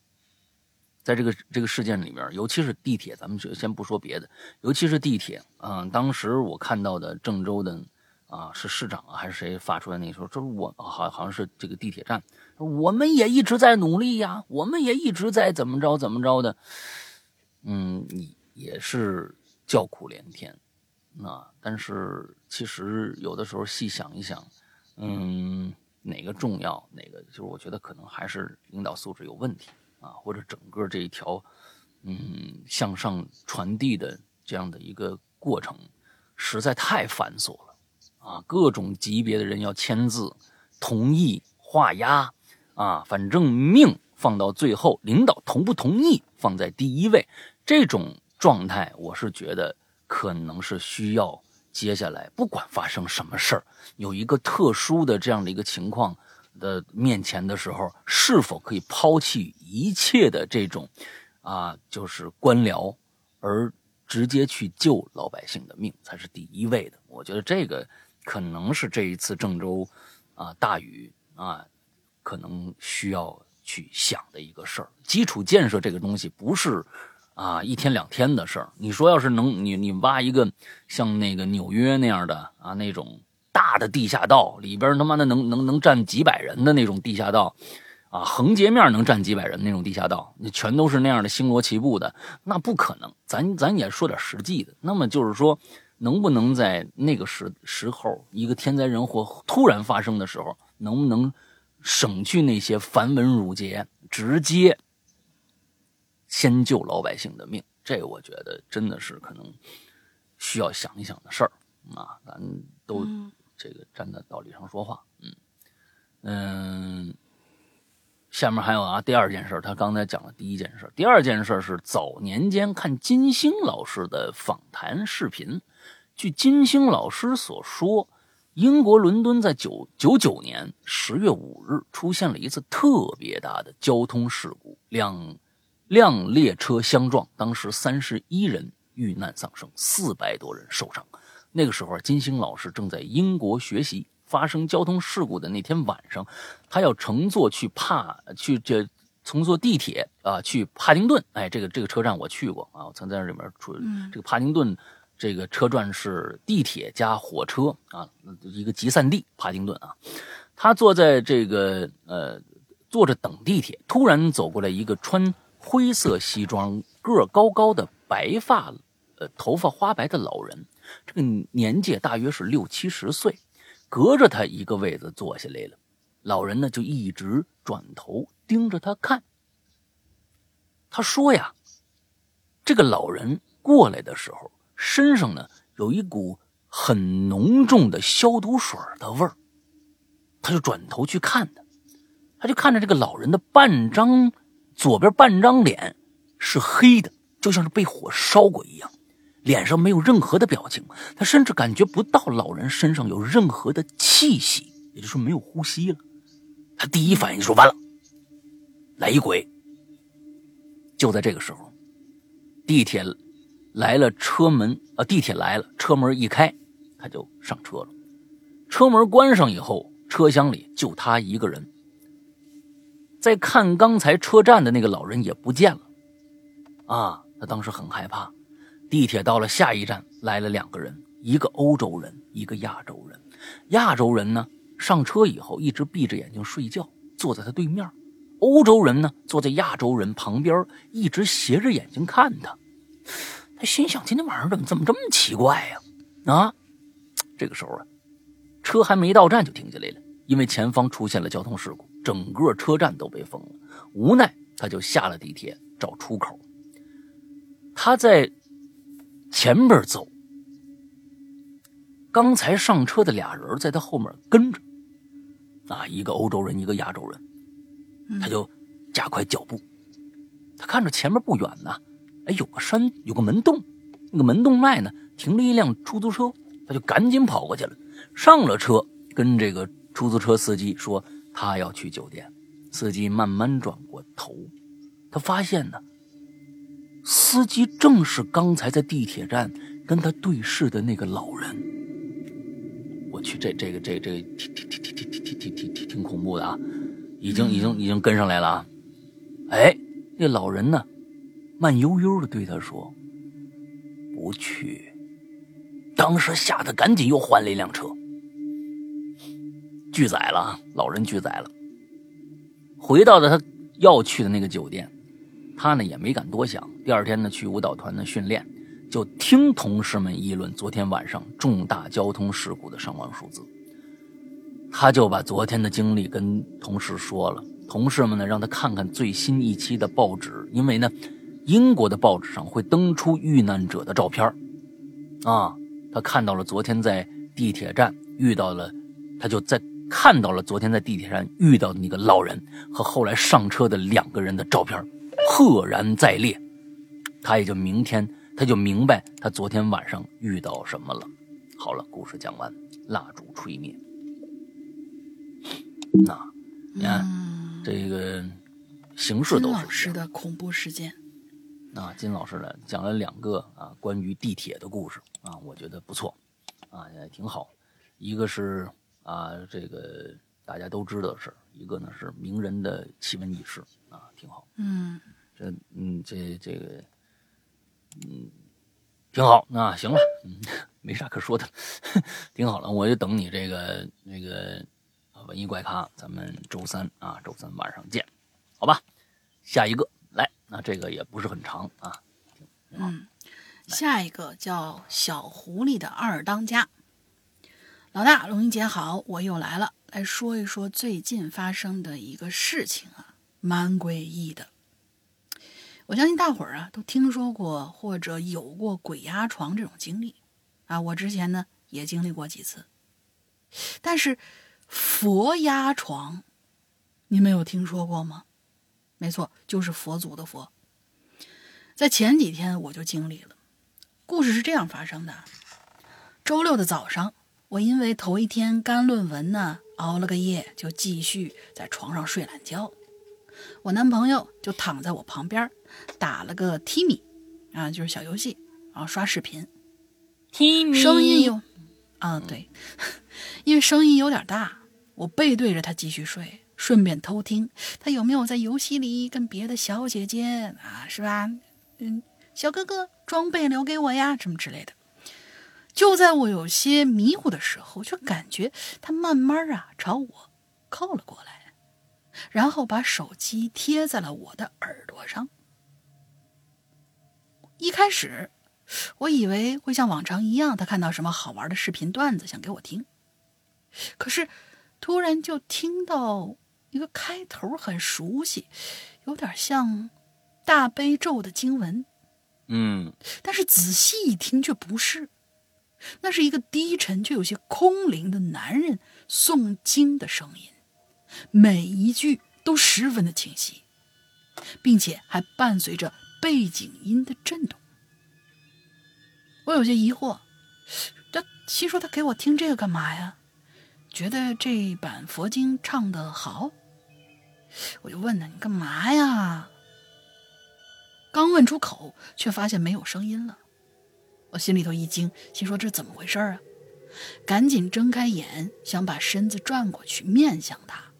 在这个这个事件里面，尤其是地铁，咱们就先不说别的，尤其是地铁，嗯、当时我看到的郑州的。啊，是市长啊，还是谁发出来？那时候，这是我好好像是这个地铁站，我们也一直在努力呀，我们也一直在怎么着怎么着的，嗯，也是叫苦连天啊。但是其实有的时候细想一想，嗯，哪个重要，哪个就是我觉得可能还是领导素质有问题啊，或者整个这一条嗯向上传递的这样的一个过程实在太繁琐了。啊，各种级别的人要签字、同意、画押，啊，反正命放到最后，领导同不同意放在第一位，这种状态，我是觉得可能是需要接下来不管发生什么事儿，有一个特殊的这样的一个情况的面前的时候，是否可以抛弃一切的这种啊，就是官僚，而直接去救老百姓的命才是第一位的。我觉得这个。可能是这一次郑州啊大雨啊，可能需要去想的一个事儿。基础建设这个东西不是啊一天两天的事儿。你说要是能你你挖一个像那个纽约那样的啊那种大的地下道，里边他妈的能能能站几百人的那种地下道啊，横截面能站几百人那种地下道，那全都是那样的星罗棋布的，那不可能。咱咱也说点实际的，那么就是说。能不能在那个时时候，一个天灾人祸突然发生的时候，能不能省去那些繁文缛节，直接先救老百姓的命？这我觉得真的是可能需要想一想的事儿啊！咱都这个站在道理上说话，嗯嗯。下面还有啊，第二件事，他刚才讲了第一件事，第二件事是早年间看金星老师的访谈视频。据金星老师所说，英国伦敦在九九九年十月五日出现了一次特别大的交通事故，两辆列车相撞，当时三十一人遇难丧生，四百多人受伤。那个时候，金星老师正在英国学习。发生交通事故的那天晚上，他要乘坐去帕去这乘坐地铁啊去帕丁顿。哎，这个这个车站我去过啊，我曾在这里面出。这个帕丁顿这个车站是地铁加火车啊一个集散地。帕丁顿啊，他坐在这个呃坐着等地铁，突然走过来一个穿灰色西装、个儿高高的、白发呃头发花白的老人，这个年纪大约是六七十岁。隔着他一个位子坐下来了，老人呢就一直转头盯着他看。他说呀，这个老人过来的时候，身上呢有一股很浓重的消毒水的味儿。他就转头去看他，他就看着这个老人的半张左边半张脸是黑的，就像是被火烧过一样，脸上没有任何的表情，他甚至感觉不到老人身上有任何的气息，也就是没有呼吸了。他第一反应说：“完了，来一鬼！”就在这个时候，地铁来了，车门啊，地铁来了，车门一开，他就上车了。车门关上以后，车厢里就他一个人。再看刚才车站的那个老人也不见了，啊，他当时很害怕。地铁到了下一站，来了两个人，一个欧洲人，一个亚洲人。亚洲人呢，上车以后一直闭着眼睛睡觉，坐在他对面。欧洲人呢，坐在亚洲人旁边，一直斜着眼睛看他。他心想：今天晚上怎么这么奇怪呀？啊！这个时候啊，车还没到站就停下来了，因为前方出现了交通事故。整个车站都被封了，无奈他就下了地铁找出口。他在前边走，刚才上车的俩人在他后面跟着，啊，一个欧洲人，一个亚洲人，他就加快脚步。他看着前面不远呢，哎，有个山，有个门洞，那个门洞外呢停了一辆出租车，他就赶紧跑过去了，上了车，跟这个出租车司机说。他要去酒店，司机慢慢转过头，他发现呢，司机正是刚才在地铁站跟他对视的那个老人。我去，这这个这这挺挺挺挺挺挺挺挺挺挺恐怖的啊！已经已经已经跟上来了啊！哎，那老人呢，慢悠悠的对他说：“不去。”当时吓得赶紧又换了一辆车。拒载了，老人拒载了。回到了他要去的那个酒店，他呢也没敢多想。第二天呢去舞蹈团的训练，就听同事们议论昨天晚上重大交通事故的伤亡数字。他就把昨天的经历跟同事说了，同事们呢让他看看最新一期的报纸，因为呢英国的报纸上会登出遇难者的照片啊，他看到了昨天在地铁站遇到了，他就在。看到了昨天在地铁站遇到的那个老人和后来上车的两个人的照片，赫然在列，他也就明天他就明白他昨天晚上遇到什么了。好了，故事讲完，蜡烛吹灭。那你看这个形式都是老师的恐怖事件。啊，金老师呢讲了两个啊关于地铁的故事啊，我觉得不错啊，也挺好。一个是。啊，这个大家都知道的事一个呢是名人的奇闻异事啊，挺好。嗯，这嗯这这个嗯挺好那行了，嗯，没啥可说的，[laughs] 挺好了。我就等你这个那个文艺怪咖，咱们周三啊，周三晚上见，好吧？下一个来，那这个也不是很长啊。嗯，下一个叫小狐狸的二当家。老大，龙英姐好，我又来了，来说一说最近发生的一个事情啊，蛮诡异的。我相信大伙儿啊都听说过或者有过鬼压床这种经历啊，我之前呢也经历过几次。但是佛压床，你们有听说过吗？没错，就是佛祖的佛。在前几天我就经历了，故事是这样发生的：周六的早上。我因为头一天干论文呢，熬了个夜，就继续在床上睡懒觉。我男朋友就躺在我旁边，打了个 Timi，啊，就是小游戏，然后刷视频。Timi，声音有，啊，对，[laughs] 因为声音有点大，我背对着他继续睡，顺便偷听他有没有在游戏里跟别的小姐姐啊，是吧？嗯，小哥哥装备留给我呀，什么之类的。就在我有些迷糊的时候，就感觉他慢慢啊朝我靠了过来，然后把手机贴在了我的耳朵上。一开始，我以为会像往常一样，他看到什么好玩的视频段子想给我听。可是，突然就听到一个开头很熟悉，有点像大悲咒的经文。嗯，但是仔细一听却不是。那是一个低沉却有些空灵的男人诵经的声音，每一句都十分的清晰，并且还伴随着背景音的震动。我有些疑惑，这心说他给我听这个干嘛呀？觉得这版佛经唱的好，我就问他：“你干嘛呀？”刚问出口，却发现没有声音了。我心里头一惊，心说这怎么回事啊？赶紧睁开眼，想把身子转过去面向他。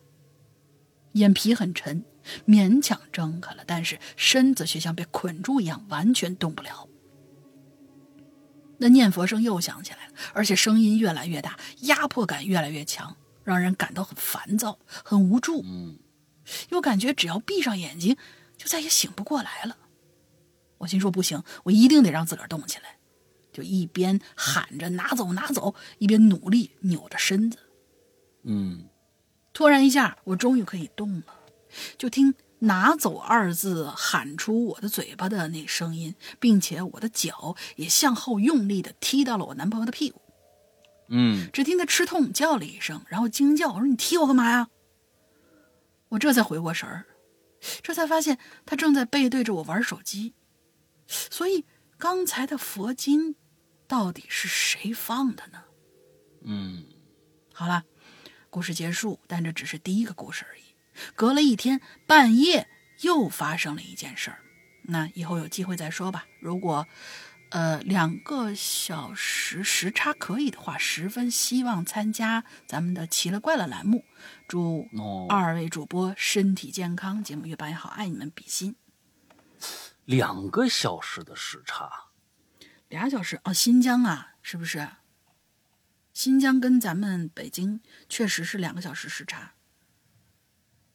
眼皮很沉，勉强睁开了，但是身子却像被捆住一样，完全动不了。那念佛声又响起来了，而且声音越来越大，压迫感越来越强，让人感到很烦躁、很无助。嗯，又感觉只要闭上眼睛，就再也醒不过来了。我心说不行，我一定得让自个儿动起来，就一边喊着拿走拿走，一边努力扭着身子。嗯，突然一下，我终于可以动了，就听“拿走”二字喊出我的嘴巴的那声音，并且我的脚也向后用力的踢到了我男朋友的屁股。嗯，只听他吃痛叫了一声，然后惊叫：“我说你踢我干嘛呀？”我这才回过神儿，这才发现他正在背对着我玩手机。所以刚才的佛经到底是谁放的呢？嗯，好了，故事结束，但这只是第一个故事而已。隔了一天，半夜又发生了一件事儿，那以后有机会再说吧。如果呃两个小时时差可以的话，十分希望参加咱们的奇了怪了栏目。祝哦，二位主播身体健康，节目越办越好，爱你们，比心。两个小时的时差，俩小时哦，新疆啊，是不是？新疆跟咱们北京确实是两个小时时差，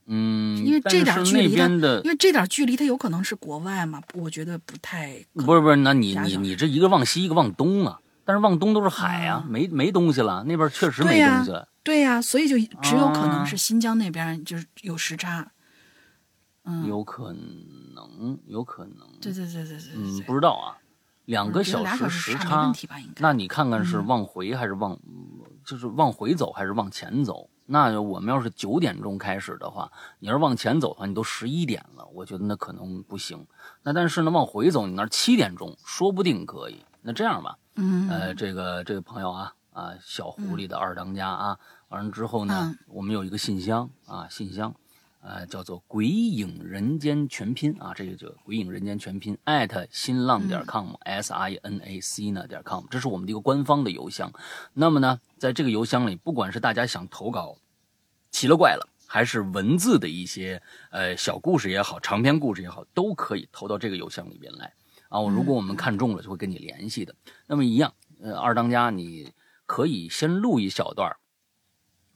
嗯，因为这点距离的因为这点距离它有可能是国外嘛，我觉得不太可不是不是，那你你你这一个往西一个往东啊，但是往东都是海啊，啊没没东西了，那边确实没东西了。对呀、所以就只有可能啊是新疆那边就是有时差。嗯，有可能，有可能，对对对对对对嗯，对，不知道啊，两个小时时差。那你看看是嗯往回还是往，就是往回走还是往前走？那我们要是九点钟开始的话，你要是往前走的话，你都十一点了，我觉得那可能不行。那但是呢，往回走，你那儿七点钟，说不定可以。那这样吧，嗯，呃，这个这个朋友啊啊，小狐狸的二当家啊，完了之后呢，嗯我们有一个信箱啊，信箱。呃，叫做“鬼影人间全拼”啊，这个就“鬼影人间全拼”艾特新浪点 com，s i n a c 呢点 com，这是我们的一个官方的邮箱。那么呢，在这个邮箱里，不管是大家想投稿奇了怪了，还是文字的一些呃小故事也好，长篇故事也好，都可以投到这个邮箱里边来啊。我如果我们看中了，就会跟你联系的。那么一样，呃，二当家你可以先录一小段儿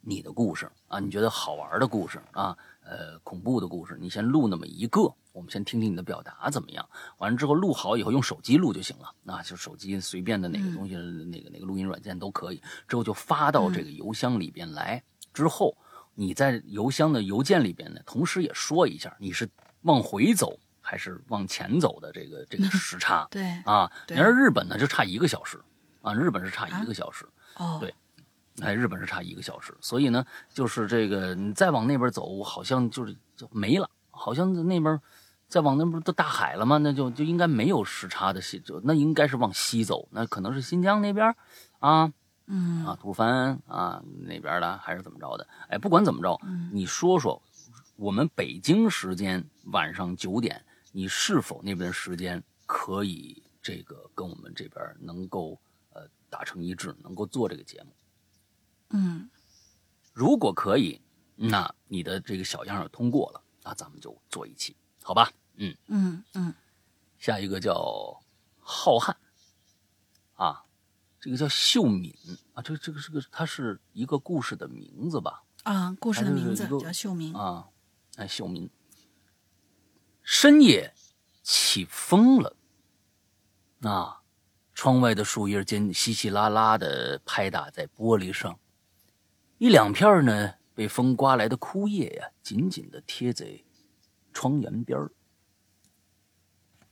你的故事啊，你觉得好玩的故事啊，呃，恐怖的故事，你先录那么一个，我们先听听你的表达怎么样。完了之后录好以后，用手机录就行了，啊就手机随便的哪个东西，那个那个录音软件都可以。之后就发到这个邮箱里边来。之后你在邮箱的邮件里边呢，同时也说一下你是往回走还是往前走的这个这个时差对，啊。你对要是日本呢，就差一个小时啊，日本是差一个小时。哦，对哎，日本是差一个小时，所以呢，就是这个你再往那边走，好像就是就没了，好像那边再往那边都大海了嘛，那就就应该没有时差的西，就那应该是往西走，那可能是新疆那边啊嗯啊，吐蕃啊那边的，还是怎么着的？哎，不管怎么着，嗯你说说，我们北京时间晚上九点，你是否那边时间可以这个跟我们这边能够呃达成一致，能够做这个节目？嗯如果可以，那你的这个小样儿通过了，那咱们就做一期，好吧？嗯，嗯嗯下一个叫浩瀚，啊，这个叫秀敏啊，这个这个这个，它是一个故事的名字吧？啊，故事的名字叫秀敏。啊，哎，秀敏。深夜起风了，啊，窗外的树叶间稀稀拉拉的拍打在玻璃上，一两片呢被风刮来的枯叶呀，紧紧的贴在窗沿边儿。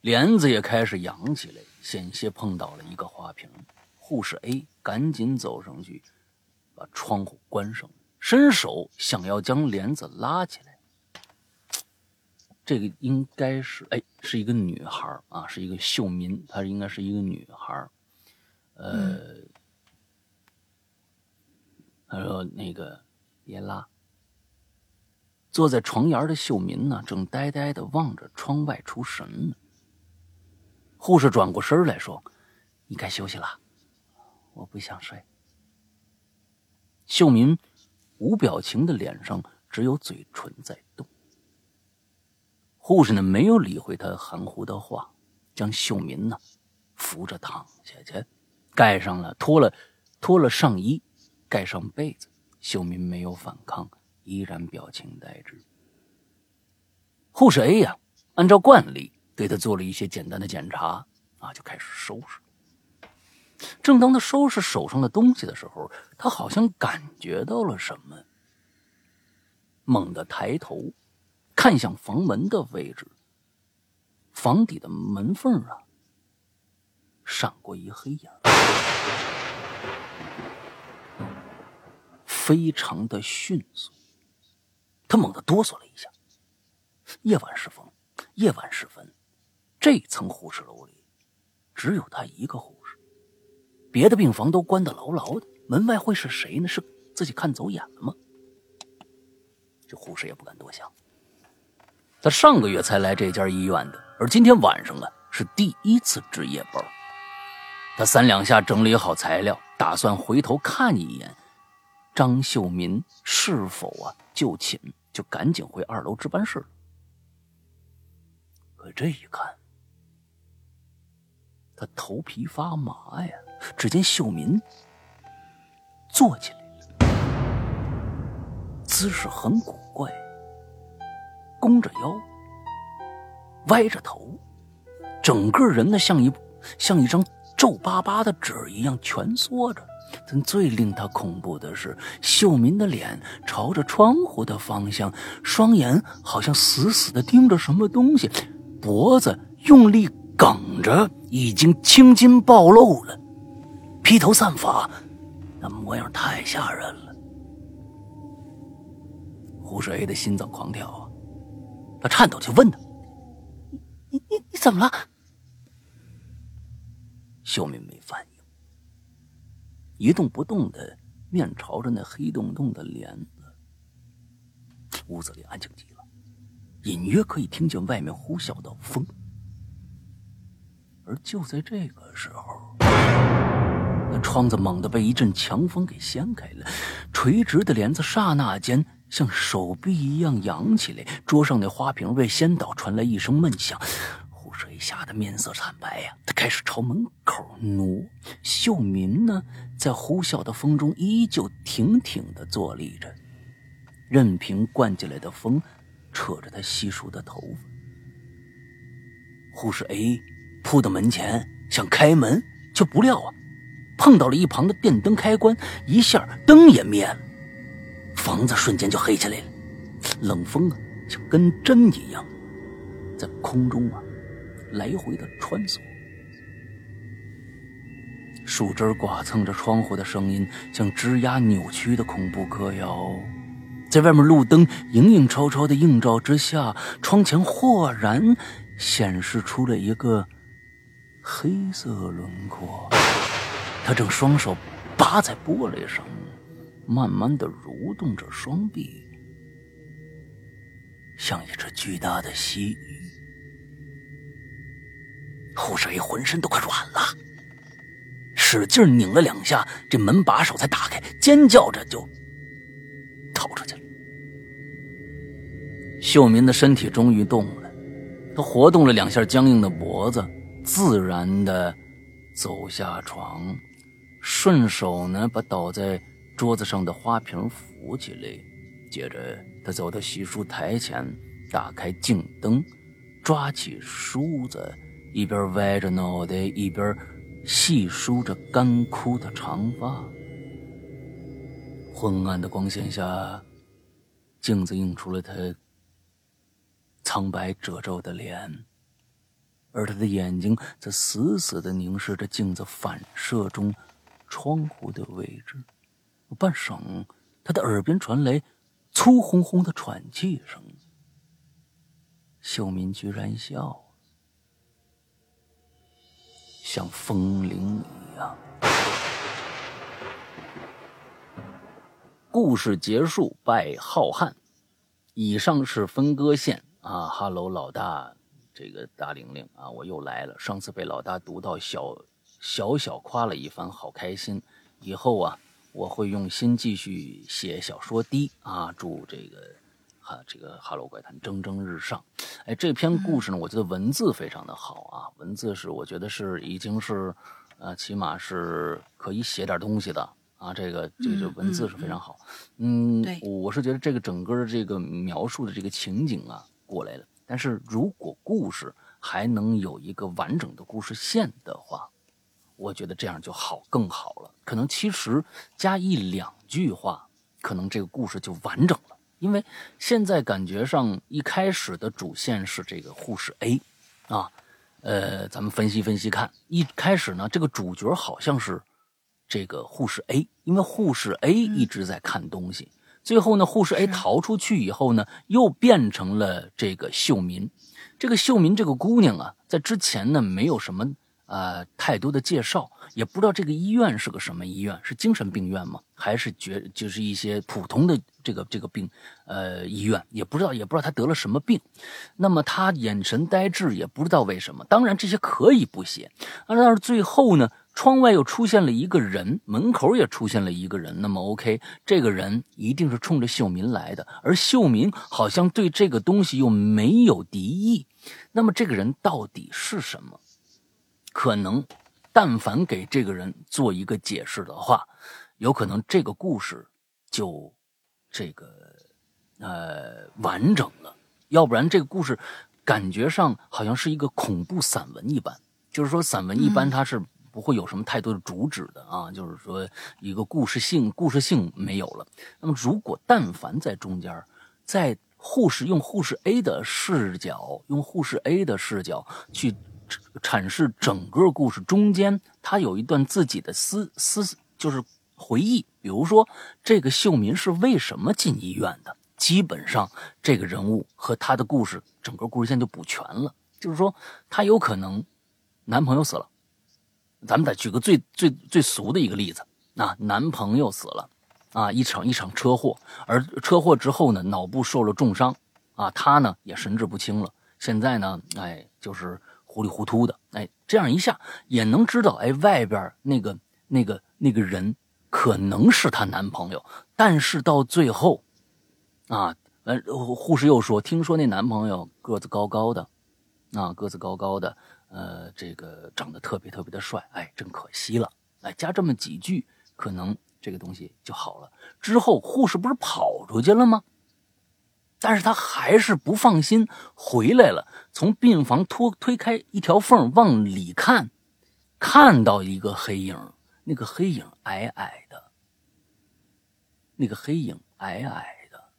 帘子也开始扬起来，险些碰倒了一个花瓶。护士 A 赶紧走上去，把窗户关上，伸手想要将帘子拉起来。这个应该是哎，是一个女孩啊，是一个秀民，她应该是一个女孩儿。呃，他说那个别拉。坐在床沿的秀民呢，正呆呆的望着窗外出神呢。护士转过身来说：“你该休息了，我不想睡。”秀民无表情的脸上只有嘴唇在动。护士呢，没有理会他含糊的话，将秀民呢扶着躺下去，盖上了脱了脱了上衣，盖上被子。秀民没有反抗。依然表情呆滞。护士 A 呀，按照惯例对他做了一些简单的检查，啊，就开始收拾。正当他收拾手上的东西的时候，他好像感觉到了什么，猛地抬头，看向房门的位置。房底的门缝啊，闪过一黑影，非常的迅速。他猛地哆嗦了一下。夜晚时分，夜晚时分，这层护士楼里只有他一个护士，别的病房都关得牢牢的。门外会是谁呢？是自己看走眼了吗？这护士也不敢多想。他上个月才来这家医院的，而今天晚上啊是第一次值夜班。他三两下整理好材料，打算回头看一眼张秀民是否啊就寝。就赶紧回二楼值班室。可这一看，他头皮发麻呀！只见秀民坐起来了，姿势很古怪，弓着腰，歪着头，整个人呢像一像一张皱巴巴的纸一样蜷缩着。但最令他恐怖的是，秀民的脸朝着窗户的方向，双眼好像死死的盯着什么东西，脖子用力梗着，已经青筋暴露了，披头散发，那模样太吓人了。胡水的心脏狂跳啊，他颤抖就问他：“你你你怎么了？”秀民没反应。一动不动的，面朝着那黑洞洞的帘子。屋子里安静极了，隐约可以听见外面呼啸的风。而就在这个时候，那窗子猛地被一阵强风给掀开了，垂直的帘子刹那间像手臂一样扬起来，桌上那花瓶被掀倒，传来一声闷响。胡水吓得面色惨白呀，他开始朝门口挪。秀民呢，在呼啸的风中依旧挺挺地坐立着，任凭灌进来的风扯着他稀疏的头发。护士 A 扑到门前想开门，却不料啊，碰到了一旁的电灯开关，一下灯也灭了，房子瞬间就黑起来了。冷风啊，像跟针一样，在空中啊。来回的穿梭，树枝刮蹭着窗户的声音，像枝桠扭曲的恐怖歌谣。在外面路灯影影绰绰的映照之下，窗前豁然显示出了一个黑色轮廓。他正双手扒在玻璃上，慢慢的蠕动着双臂，像一只巨大的蜥蜴。护士 A 浑身都快软了，使劲拧了两下，这门把手才打开，尖叫着就逃出去了。秀民的身体终于动了，他活动了两下僵硬的脖子，自然的走下床，顺手呢把倒在桌子上的花瓶扶起来，接着他走到洗漱台前，打开镜灯，抓起梳子。一边歪着脑袋，一边细梳着干枯的长发。昏暗的光线下，镜子映出了他苍白褶皱的脸，而他的眼睛则死死地凝视着镜子反射中窗户的位置。半晌，他的耳边传来粗轰轰的喘气声。秀敏居然笑了，像风铃一样。故事结束，拜浩瀚。以上是分割线啊哈喽，老大，这个大玲玲啊，我又来了。上次被老大读到小小小夸了一番，好开心。以后啊，我会用心继续写小说的啊。祝这个哈这个哈喽怪谈蒸蒸日上。哎，这篇故事呢，我觉得文字非常的好啊，文字是我觉得是已经是呃，起码是可以写点东西的。啊，这个这个文字是非常好，嗯，对，我是觉得这个整个的这个描述的这个情景啊过来了，但是如果故事还能有一个完整的故事线的话，我觉得这样就好更好了。可能其实加一两句话，可能这个故事就完整了。因为现在感觉上一开始的主线是这个护士 A，啊，呃，咱们分析分析看，一开始呢，这个主角好像是。这个护士 A，因为护士 A 一直在看东西，最后呢，护士 A 逃出去以后呢，又变成了这个秀民。这个秀民这个姑娘啊，在之前呢，没有什么呃太多的介绍，也不知道这个医院是个什么医院，是精神病院吗？还是觉就是一些普通的这个这个病呃医院，也不知道，也不知道他得了什么病。那么他眼神呆滞，也不知道为什么。当然这些可以不写，但是最后呢？窗外又出现了一个人，门口也出现了一个人。那么，OK，这个人一定是冲着秀民来的，而秀民好像对这个东西又没有敌意。那么，这个人到底是什么？可能，但凡给这个人做一个解释的话，有可能这个故事就这个呃完整了。要不然，这个故事感觉上好像是一个恐怖散文一般。就是说，散文一般它是。不会有什么太多的主旨的啊，就是说一个故事性，故事性没有了。那么，如果但凡在中间，在护士用护士 A 的视角，用护士 A 的视角去阐释整个故事中间，他有一段自己的思思，就是回忆。比如说，这个秀民是为什么进医院的？基本上，这个人物和他的故事，整个故事线就补全了。就是说，他有可能男朋友死了。咱们再举个最最最俗的一个例子，啊，男朋友死了，啊，一场一场车祸，而车祸之后呢，脑部受了重伤，啊，他呢也神志不清了，现在呢，哎，就是糊里糊涂的，哎，这样一下也能知道，哎，外边那个那个那个人可能是她男朋友，但是到最后，啊，呃，护士又说，听说那男朋友个子高高的，啊，个子高高的。呃，这个长得特别特别的帅，哎，真可惜了，哎，加这么几句，可能这个东西就好了。之后护士不是跑出去了吗？但是他还是不放心，回来了，从病房拖推开一条缝往里看，看到一个黑影，那个黑影矮矮的，那个黑影矮矮的，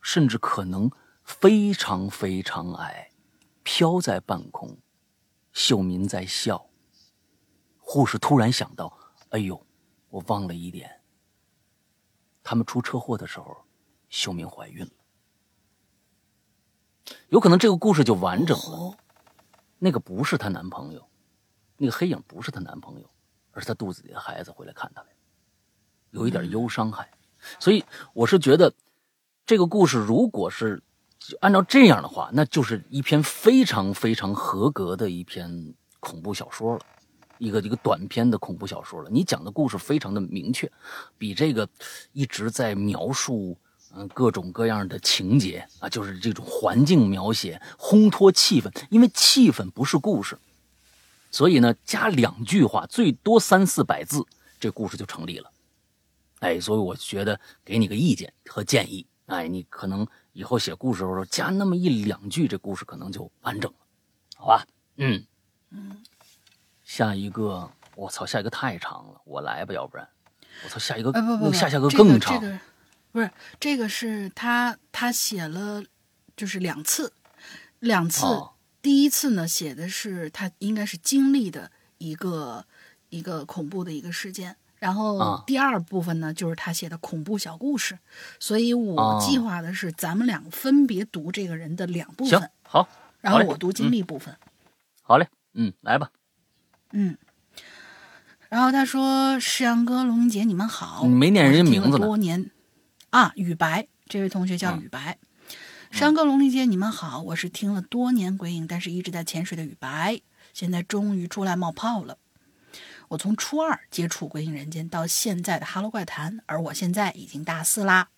甚至可能非常非常矮。飘在半空，秀民在笑。护士突然想到：“哎呦，我忘了一点。他们出车祸的时候，秀明怀孕了。有可能这个故事就完整了。那个不是她男朋友，那个黑影不是她男朋友，而是她肚子里的孩子回来看她来，有一点忧伤还。所以我是觉得，这个故事如果是……按照这样的话，那就是一篇非常非常合格的一篇恐怖小说了，一个一个短篇的恐怖小说了。你讲的故事非常的明确，比这个一直在描述嗯各种各样的情节啊，就是这种环境描写烘托气氛，因为气氛不是故事，所以呢加两句话，最多三四百字，这故事就成立了。哎，所以我觉得给你个意见和建议，哎，你可能。以后写故事的时候加那么一两句，这故事可能就完整了，好吧？嗯嗯，下一个，我操，下一个太长了，我来吧，要不然，我操，下一个，不不，下下个更长，这个不是这个是他他写了，就是两次，两次，第一次呢写的是他应该是经历的一个一个恐怖的一个事件，然后啊第二部分呢，就是他写的恐怖小故事，所以我哦计划的是咱们俩分别读这个人的两部分，，好，好然后我读经历部分。好嘞，嗯，来吧，嗯，然后他说：“石阳哥、龙姐，你们好。”你没念人家名字呢多年啊，雨白，这位同学叫雨白。石阳哥、龙丽姐，你们好，我是听了多年鬼影，但是一直在潜水的雨白，现在终于出来冒泡了。我从初二接触《鬼影人间》到现在的《哈喽怪谈》，而我现在已经大四啦。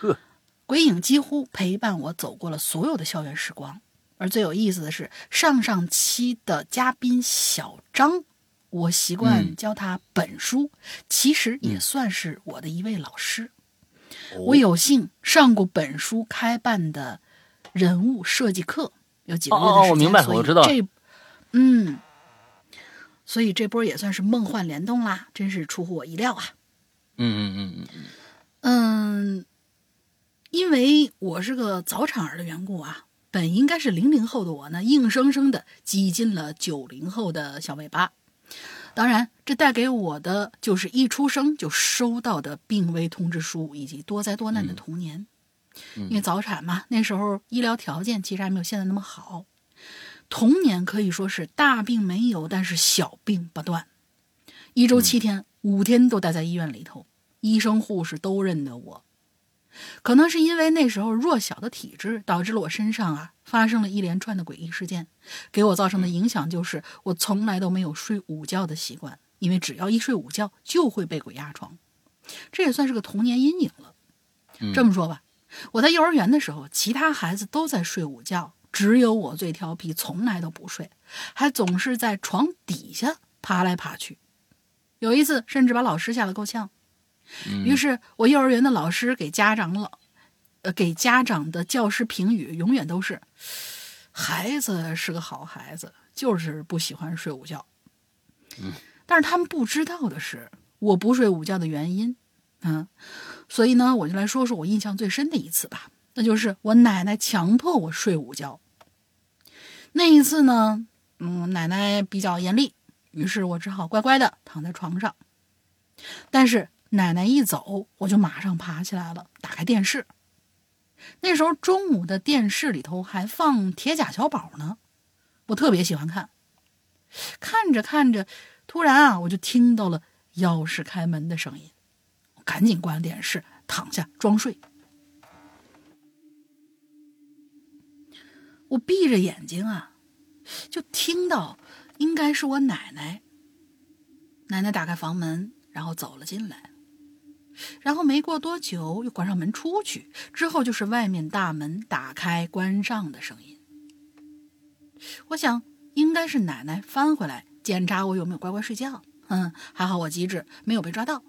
呵，鬼影几乎陪伴我走过了所有的校园时光。而最有意思的是，上上期的嘉宾小张，我习惯嗯叫他本叔，其实也算是我的一位老师。哦我有幸上过本书开办的人物设计课，有几个月的时间。哦哦我明白所以我知道这，嗯，所以这波也算是梦幻联动啦，真是出乎我意料啊。嗯嗯嗯嗯嗯，嗯，因为我是个早产儿的缘故啊，本应该是零零后的我呢，硬生生的挤进了九零后的小尾巴。当然，这带给我的就是一出生就收到的病危通知书，以及多灾多难的童年。因为早产嘛，那时候医疗条件其实还没有现在那么好，童年可以说是大病没有，但是小病不断。一周七天，五天都待在医院里头，医生护士都认得我。可能是因为那时候弱小的体质，导致了我身上啊发生了一连串的诡异事件，给我造成的影响就是我从来都没有睡午觉的习惯，因为只要一睡午觉就会被鬼压床，这也算是个童年阴影了。这么说吧，我在幼儿园的时候，其他孩子都在睡午觉，只有我最调皮，从来都不睡，还总是在床底下爬来爬去。有一次，甚至把老师吓得够呛。于是我幼儿园的老师给家长了，呃，给家长的教师评语永远都是：孩子是个好孩子，就是不喜欢睡午觉。但是他们不知道的是，我不睡午觉的原因。嗯，所以呢，我就来说说我印象最深的一次吧，那就是我奶奶强迫我睡午觉。那一次呢，嗯，奶奶比较严厉，于是我只好乖乖的躺在床上。但是奶奶一走，我就马上爬起来了，打开电视。那时候中午的电视里头还放《铁甲小宝》呢，我特别喜欢看。看着看着，突然啊，我就听到了钥匙开门的声音，我赶紧关了电视，躺下装睡。我闭着眼睛啊，就听到应该是我奶奶。奶奶打开房门，然后走了进来，然后没过多久又关上门出去，之后就是外面大门打开关上的声音。我想应该是奶奶翻回来检查我有没有乖乖睡觉。嗯，还好我机智，没有被抓到。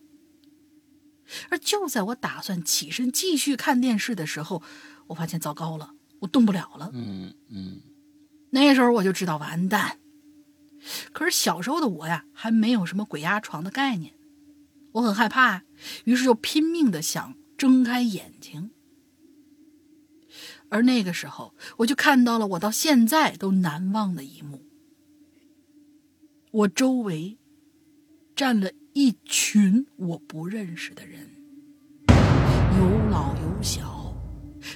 而就在我打算起身继续看电视的时候，我发现糟糕了，我动不了了。嗯嗯那时候我就知道完蛋。可是小时候的我呀，还没有什么鬼压床的概念，我很害怕，于是就拼命的想睁开眼睛。而那个时候，我就看到了我到现在都难忘的一幕：我周围站了一群我不认识的人，有老有小。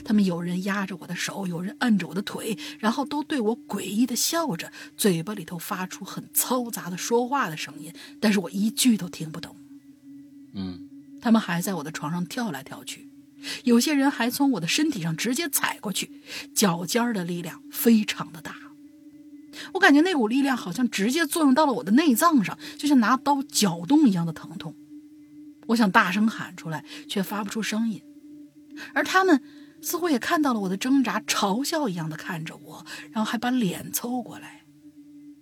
他们有人压着我的手，有人摁着我的腿，然后都对我诡异的笑着，嘴巴里头发出很嘈杂的说话的声音，但是我一句都听不懂。嗯他们还在我的床上跳来跳去，有些人还从我的身体上直接踩过去，脚尖的力量非常的大。我感觉那股力量好像直接作用到了我的内脏上，就像拿刀搅动一样的疼痛。我想大声喊出来，却发不出声音，而他们似乎也看到了我的挣扎，嘲笑一样的看着我，然后还把脸凑过来。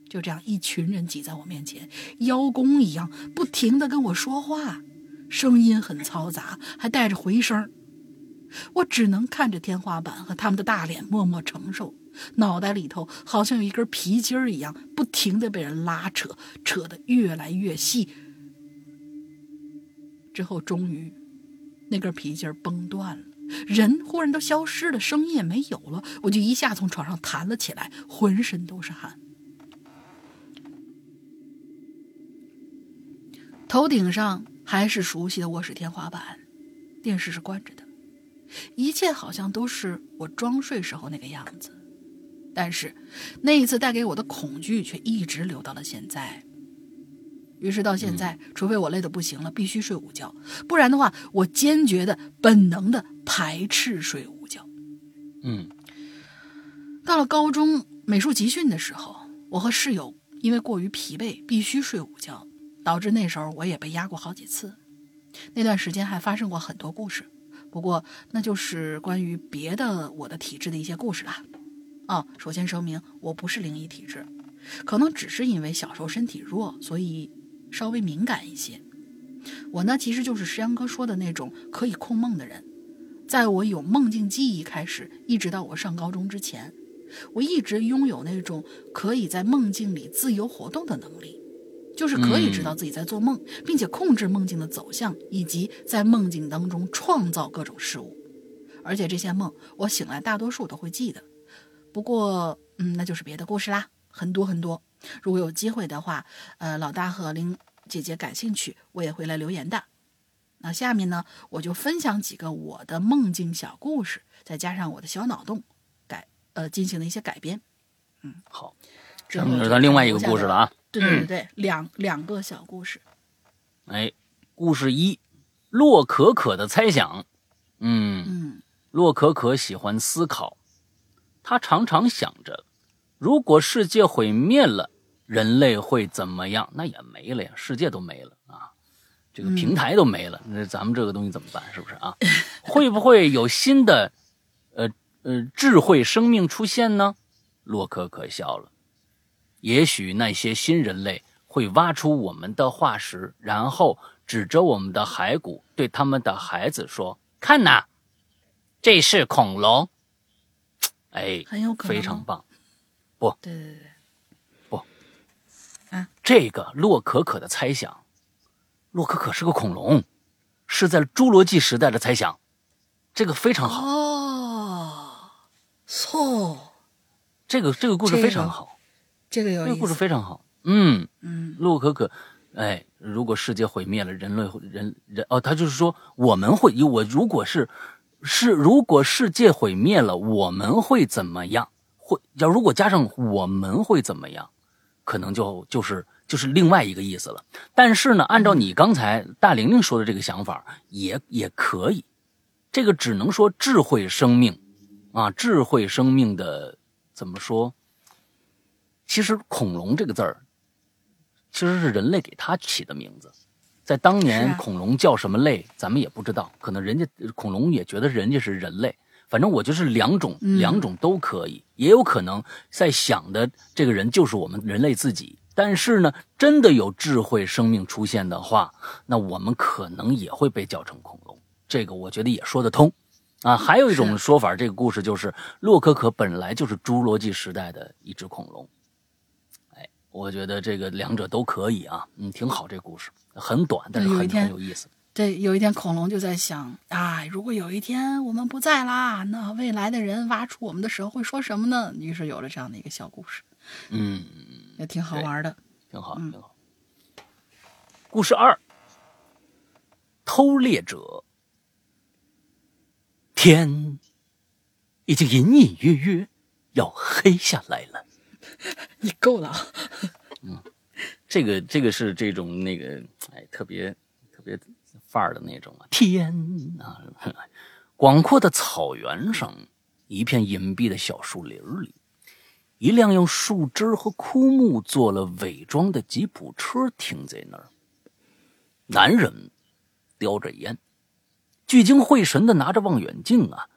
就这样，一群人挤在我面前，邀功一样，不停的跟我说话，声音很嘈杂，还带着回声。我只能看着天花板和他们的大脸，默默承受。脑袋里头好像有一根皮筋儿一样，不停的被人拉扯，扯得越来越细。之后，终于，那根皮筋儿崩断了，人忽然都消失了，声音也没有了。我就一下从床上弹了起来，浑身都是汗。头顶上还是熟悉的卧室天花板，电视是关着的，一切好像都是我装睡时候那个样子。但是那一次带给我的恐惧却一直留到了现在。于是到现在，除非我累得不行了，必须睡午觉，不然的话，我坚决的、本能的排斥睡午觉。嗯到了高中美术集训的时候，我和室友因为过于疲惫，必须睡午觉，导致那时候我也被压过好几次。那段时间还发生过很多故事，不过那就是关于别的我的体质的一些故事啦。啊，首先声明，我不是灵异体质，可能只是因为小时候身体弱，所以稍微敏感一些。我呢，其实就是石阳哥说的那种可以控梦的人。在我有梦境记忆开始，一直到我上高中之前，我一直拥有那种可以在梦境里自由活动的能力，就是可以知道自己在做梦，并且控制梦境的走向，以及在梦境当中创造各种事物。而且这些梦，我醒来大多数都会记得。不过，嗯，那就是别的故事啦，很多很多。如果有机会的话，呃，老大和林姐姐感兴趣，我也会来留言的。那下面呢，我就分享几个我的梦境小故事，再加上我的小脑洞改呃进行了一些改编。好，之后就下面是咱另外一个故事了啊。对对对对，两两个小故事。哎，故事一，洛可可的猜想。嗯，嗯洛可可喜欢思考，他常常想着，如果世界毁灭了，人类会怎么样？那也没了呀，世界都没了啊，这个平台都没了，那咱们这个东西怎么办？是不是啊？[laughs] 会不会有新的，呃呃，智慧生命出现呢？洛可可笑了。也许那些新人类会挖出我们的化石，然后指着我们的骸骨，对他们的孩子说：“看呐，这是恐龙。”哎，很有可能非常棒。对对对对，这个洛可可的猜想，洛可可是个恐龙，是在侏罗纪时代的猜想，这个非常好。哦，错，这个这个故事非常好，这个有这个故事。非常好。嗯，嗯洛可可，哎，如果世界毁灭了，人类会人人哦，他就是说我们会，我如果是是如果世界毁灭了，我们会怎么样？会要如果加上我们会怎么样，可能就就是就是另外一个意思了。但是呢，按照你刚才大玲玲说的这个想法，也也可以，这个只能说智慧生命啊，智慧生命的怎么说？其实“恐龙”这个字儿，其实是人类给它起的名字。在当年，啊恐龙叫什么类，咱们也不知道。可能人家恐龙也觉得人家是人类。反正我就是两种，嗯两种都可以。也有可能在想的这个人就是我们人类自己。但是呢，真的有智慧生命出现的话，那我们可能也会被叫成恐龙。这个我觉得也说得通。啊，还有一种说法，这个故事就是洛可可本来就是侏罗纪时代的一只恐龙。哎，我觉得这个两者都可以啊，嗯，挺好。这故事很短，但是很有很有意思。对，有一天恐龙就在想，啊，如果有一天我们不在啦，那未来的人挖出我们的时候会说什么呢？于是有了这样的一个小故事，嗯，也挺好玩的。挺好，嗯挺好。故事二：偷猎者。天已经隐隐约约要黑下来了。[laughs] 你够了嗯，这个这个是这种那个哎特别特别范儿的那种啊，天啊！广阔的草原上，一片隐蔽的小树林里，一辆用树枝和枯木做了伪装的吉普车停在那儿。男人叼着烟，聚精会神的拿着望远镜啊，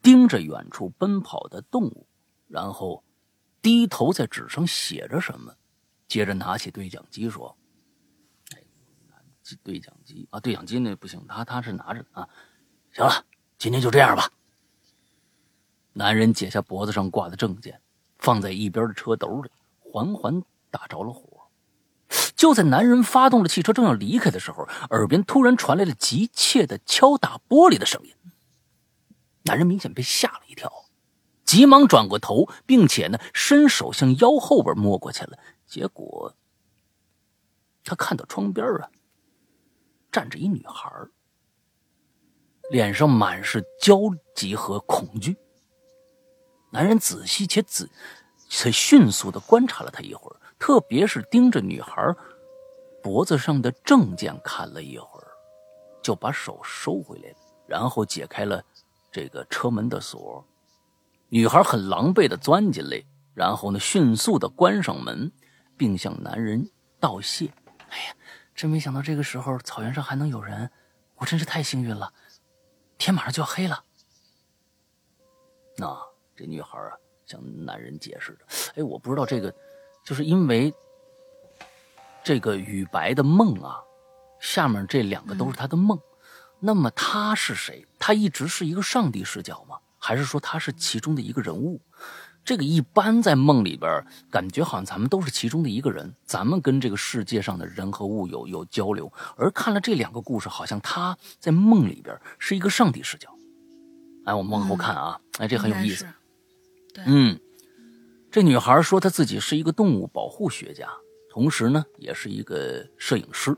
盯着远处奔跑的动物，然后低头在纸上写着什么。接着拿起对讲机说：“，对讲机啊，对讲机那不行，他他是拿着啊。行了，今天就这样吧。”男人解下脖子上挂的证件，放在一边的车斗里，缓缓打着了火。就在男人发动了汽车正要离开的时候，耳边突然传来了急切的敲打玻璃的声音。男人明显被吓了一跳，急忙转过头，并且呢伸手向腰后边摸过去了。结果，他看到窗边啊，站着一女孩，脸上满是焦急和恐惧。男人仔细且仔且迅速的观察了她一会儿，特别是盯着女孩脖子上的证件看了一会儿，就把手收回来了，然后解开了这个车门的锁。女孩很狼狈地钻进来，然后呢，迅速地关上门，并向男人道谢。哎呀，真没想到这个时候草原上还能有人，我真是太幸运了。天马上就要黑了。那这女孩啊，向男人解释着：“哎，我不知道这个，就是因为这个雨白的梦啊，下面这两个都是他的梦。那么他是谁？他一直是一个上帝视角吗？还是说他是其中的一个人物？”这个一般在梦里边，感觉好像咱们都是其中的一个人，咱们跟这个世界上的人和物有有交流。而看了这两个故事，好像他在梦里边是一个上帝视角。哎，我们往后看啊，哎，这很有意思。对，嗯，这女孩说她自己是一个动物保护学家，同时呢也是一个摄影师。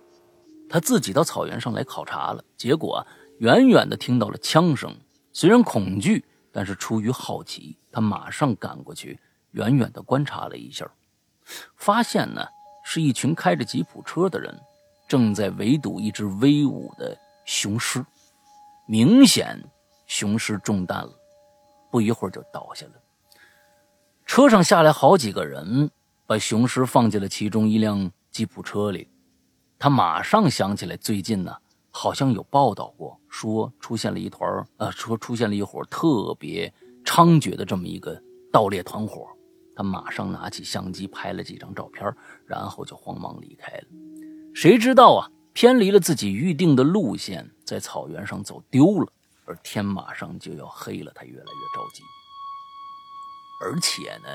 她自己到草原上来考察了，结果远远的听到了枪声，虽然恐惧。但是出于好奇，他马上赶过去，远远地观察了一下，发现呢是一群开着吉普车的人，正在围堵一只威武的雄狮。明显，雄狮中弹了，不一会儿就倒下了。车上下来好几个人，把雄狮放进了其中一辆吉普车里。他马上想起来，最近呢。好像有报道过，说出现了一团呃，说出现了一伙特别猖獗的这么一个盗猎团伙。他马上拿起相机拍了几张照片，然后就慌忙离开了。谁知道啊，偏离了自己预定的路线，在草原上走丢了。而天马上就要黑了，他越来越着急。而且呢，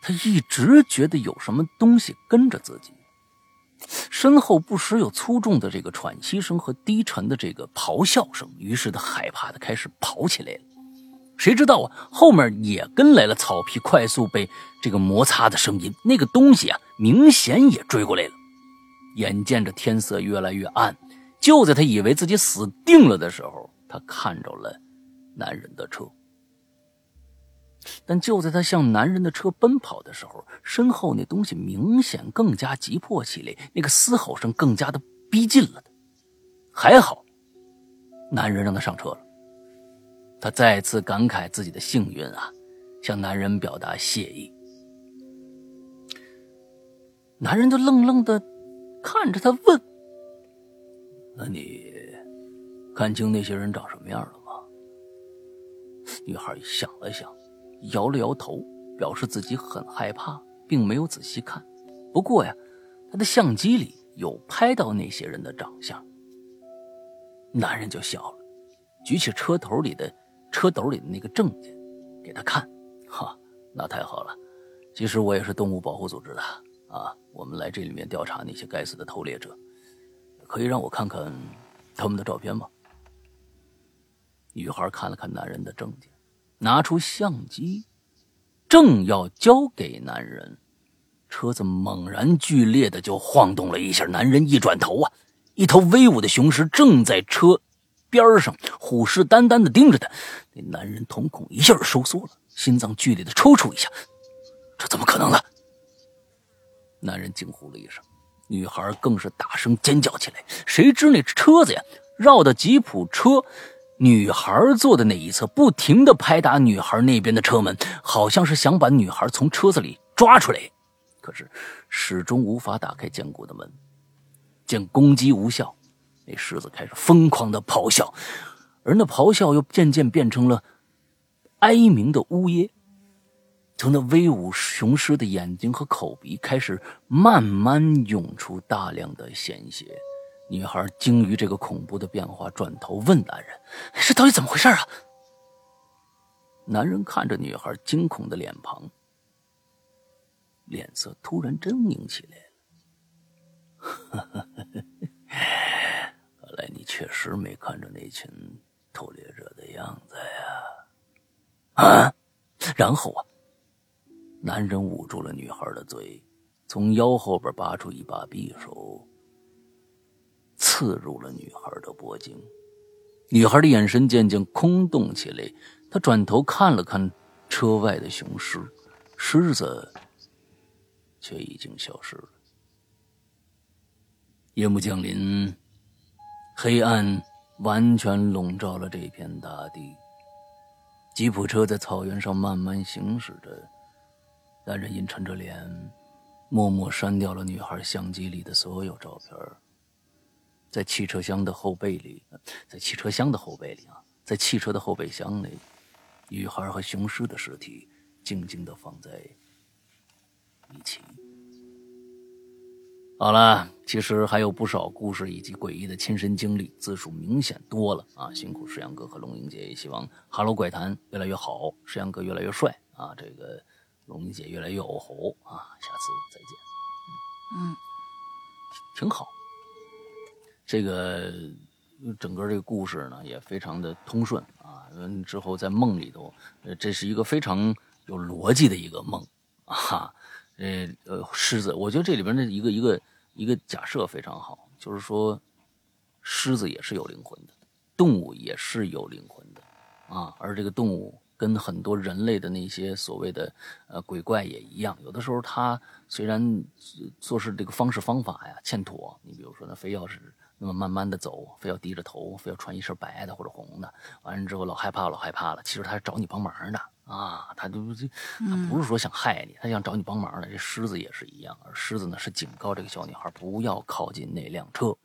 他一直觉得有什么东西跟着自己。身后不时有粗重的这个喘息声和低沉的这个咆哮声，于是他害怕的开始跑起来了。谁知道啊，后面也跟来了草皮快速被这个摩擦的声音，那个东西啊，明显也追过来了。眼见着天色越来越暗，就在他以为自己死定了的时候，他看着了男人的车。但就在他向男人的车奔跑的时候，身后那东西明显更加急迫起来，那个嘶吼声更加的逼近了。还好，男人让他上车了。他再次感慨自己的幸运啊，向男人表达谢意。男人就愣愣的看着他问：“那你看清那些人长什么样了吗？”女孩想了想。摇了摇头，表示自己很害怕，并没有仔细看。不过呀，他的相机里有拍到那些人的长相。男人就笑了，举起车头里的车斗里的那个证件，给他看。哈，那太好了。其实我也是动物保护组织的啊，我们来这里面调查那些该死的偷猎者。可以让我看看他们的照片吗？女孩看了看男人的证件。拿出相机，正要交给男人，车子猛然剧烈的就晃动了一下。男人一转头啊，一头威武的雄狮正在车边上虎视眈眈的盯着他。那男人瞳孔一下收缩了，心脏剧烈的抽搐一下。这怎么可能呢？男人惊呼了一声，女孩更是大声尖叫起来。谁知那车子呀，绕到吉普车。女孩坐的那一侧，不停的拍打女孩那边的车门，好像是想把女孩从车子里抓出来，可是始终无法打开坚固的门。见攻击无效，那狮子开始疯狂的咆哮，而那咆哮又渐渐变成了哀鸣的呜咽。从那威武雄狮的眼睛和口鼻开始慢慢涌出大量的鲜血。女孩惊于这个恐怖的变化，转头问男人：“这到底怎么回事啊？”男人看着女孩惊恐的脸庞，脸色突然狰狞起来了。[laughs] 看来你确实没看着那群偷猎者的样子呀！啊！然后啊，男人捂住了女孩的嘴，从腰后边拔出一把匕首。刺入了女孩的脖颈。女孩的眼神渐渐空洞起来，她转头看了看车外的雄狮，狮子却已经消失了。夜幕降临，黑暗完全笼罩了这片大地。吉普车在草原上慢慢行驶着，男人阴沉着脸，默默删掉了女孩相机里的所有照片。在汽车厢的后背里，在汽车厢的后背里啊，在汽车的后备箱里，女孩和雄狮的尸体静静的放在一起。好了，其实还有不少故事以及诡异的亲身经历，字数明显多了啊！辛苦石阳哥和龙英姐，也希望《哈喽怪谈》越来越好，石阳哥越来越帅啊！这个龙英姐越来越欧猴啊！下次再见。嗯，挺好。这个整个这个故事呢，也非常的通顺啊。嗯，之后在梦里头，呃，这是一个非常有逻辑的一个梦啊。呃呃，狮子，我觉得这里边的一个一个一个假设非常好，就是说，狮子也是有灵魂的，动物也是有灵魂的啊。而这个动物跟很多人类的那些所谓的呃鬼怪也一样，有的时候它虽然做事这个方式方法呀欠妥，你比如说呢，非要是那么慢慢的走，非要低着头，非要穿一身白的或者红的，完了之后老害怕老害怕了，其实他是找你帮忙的。啊，他就这，他不是说想害你，他想找你帮忙的。这狮子也是一样，而狮子呢是警告这个小女孩不要靠近那辆车，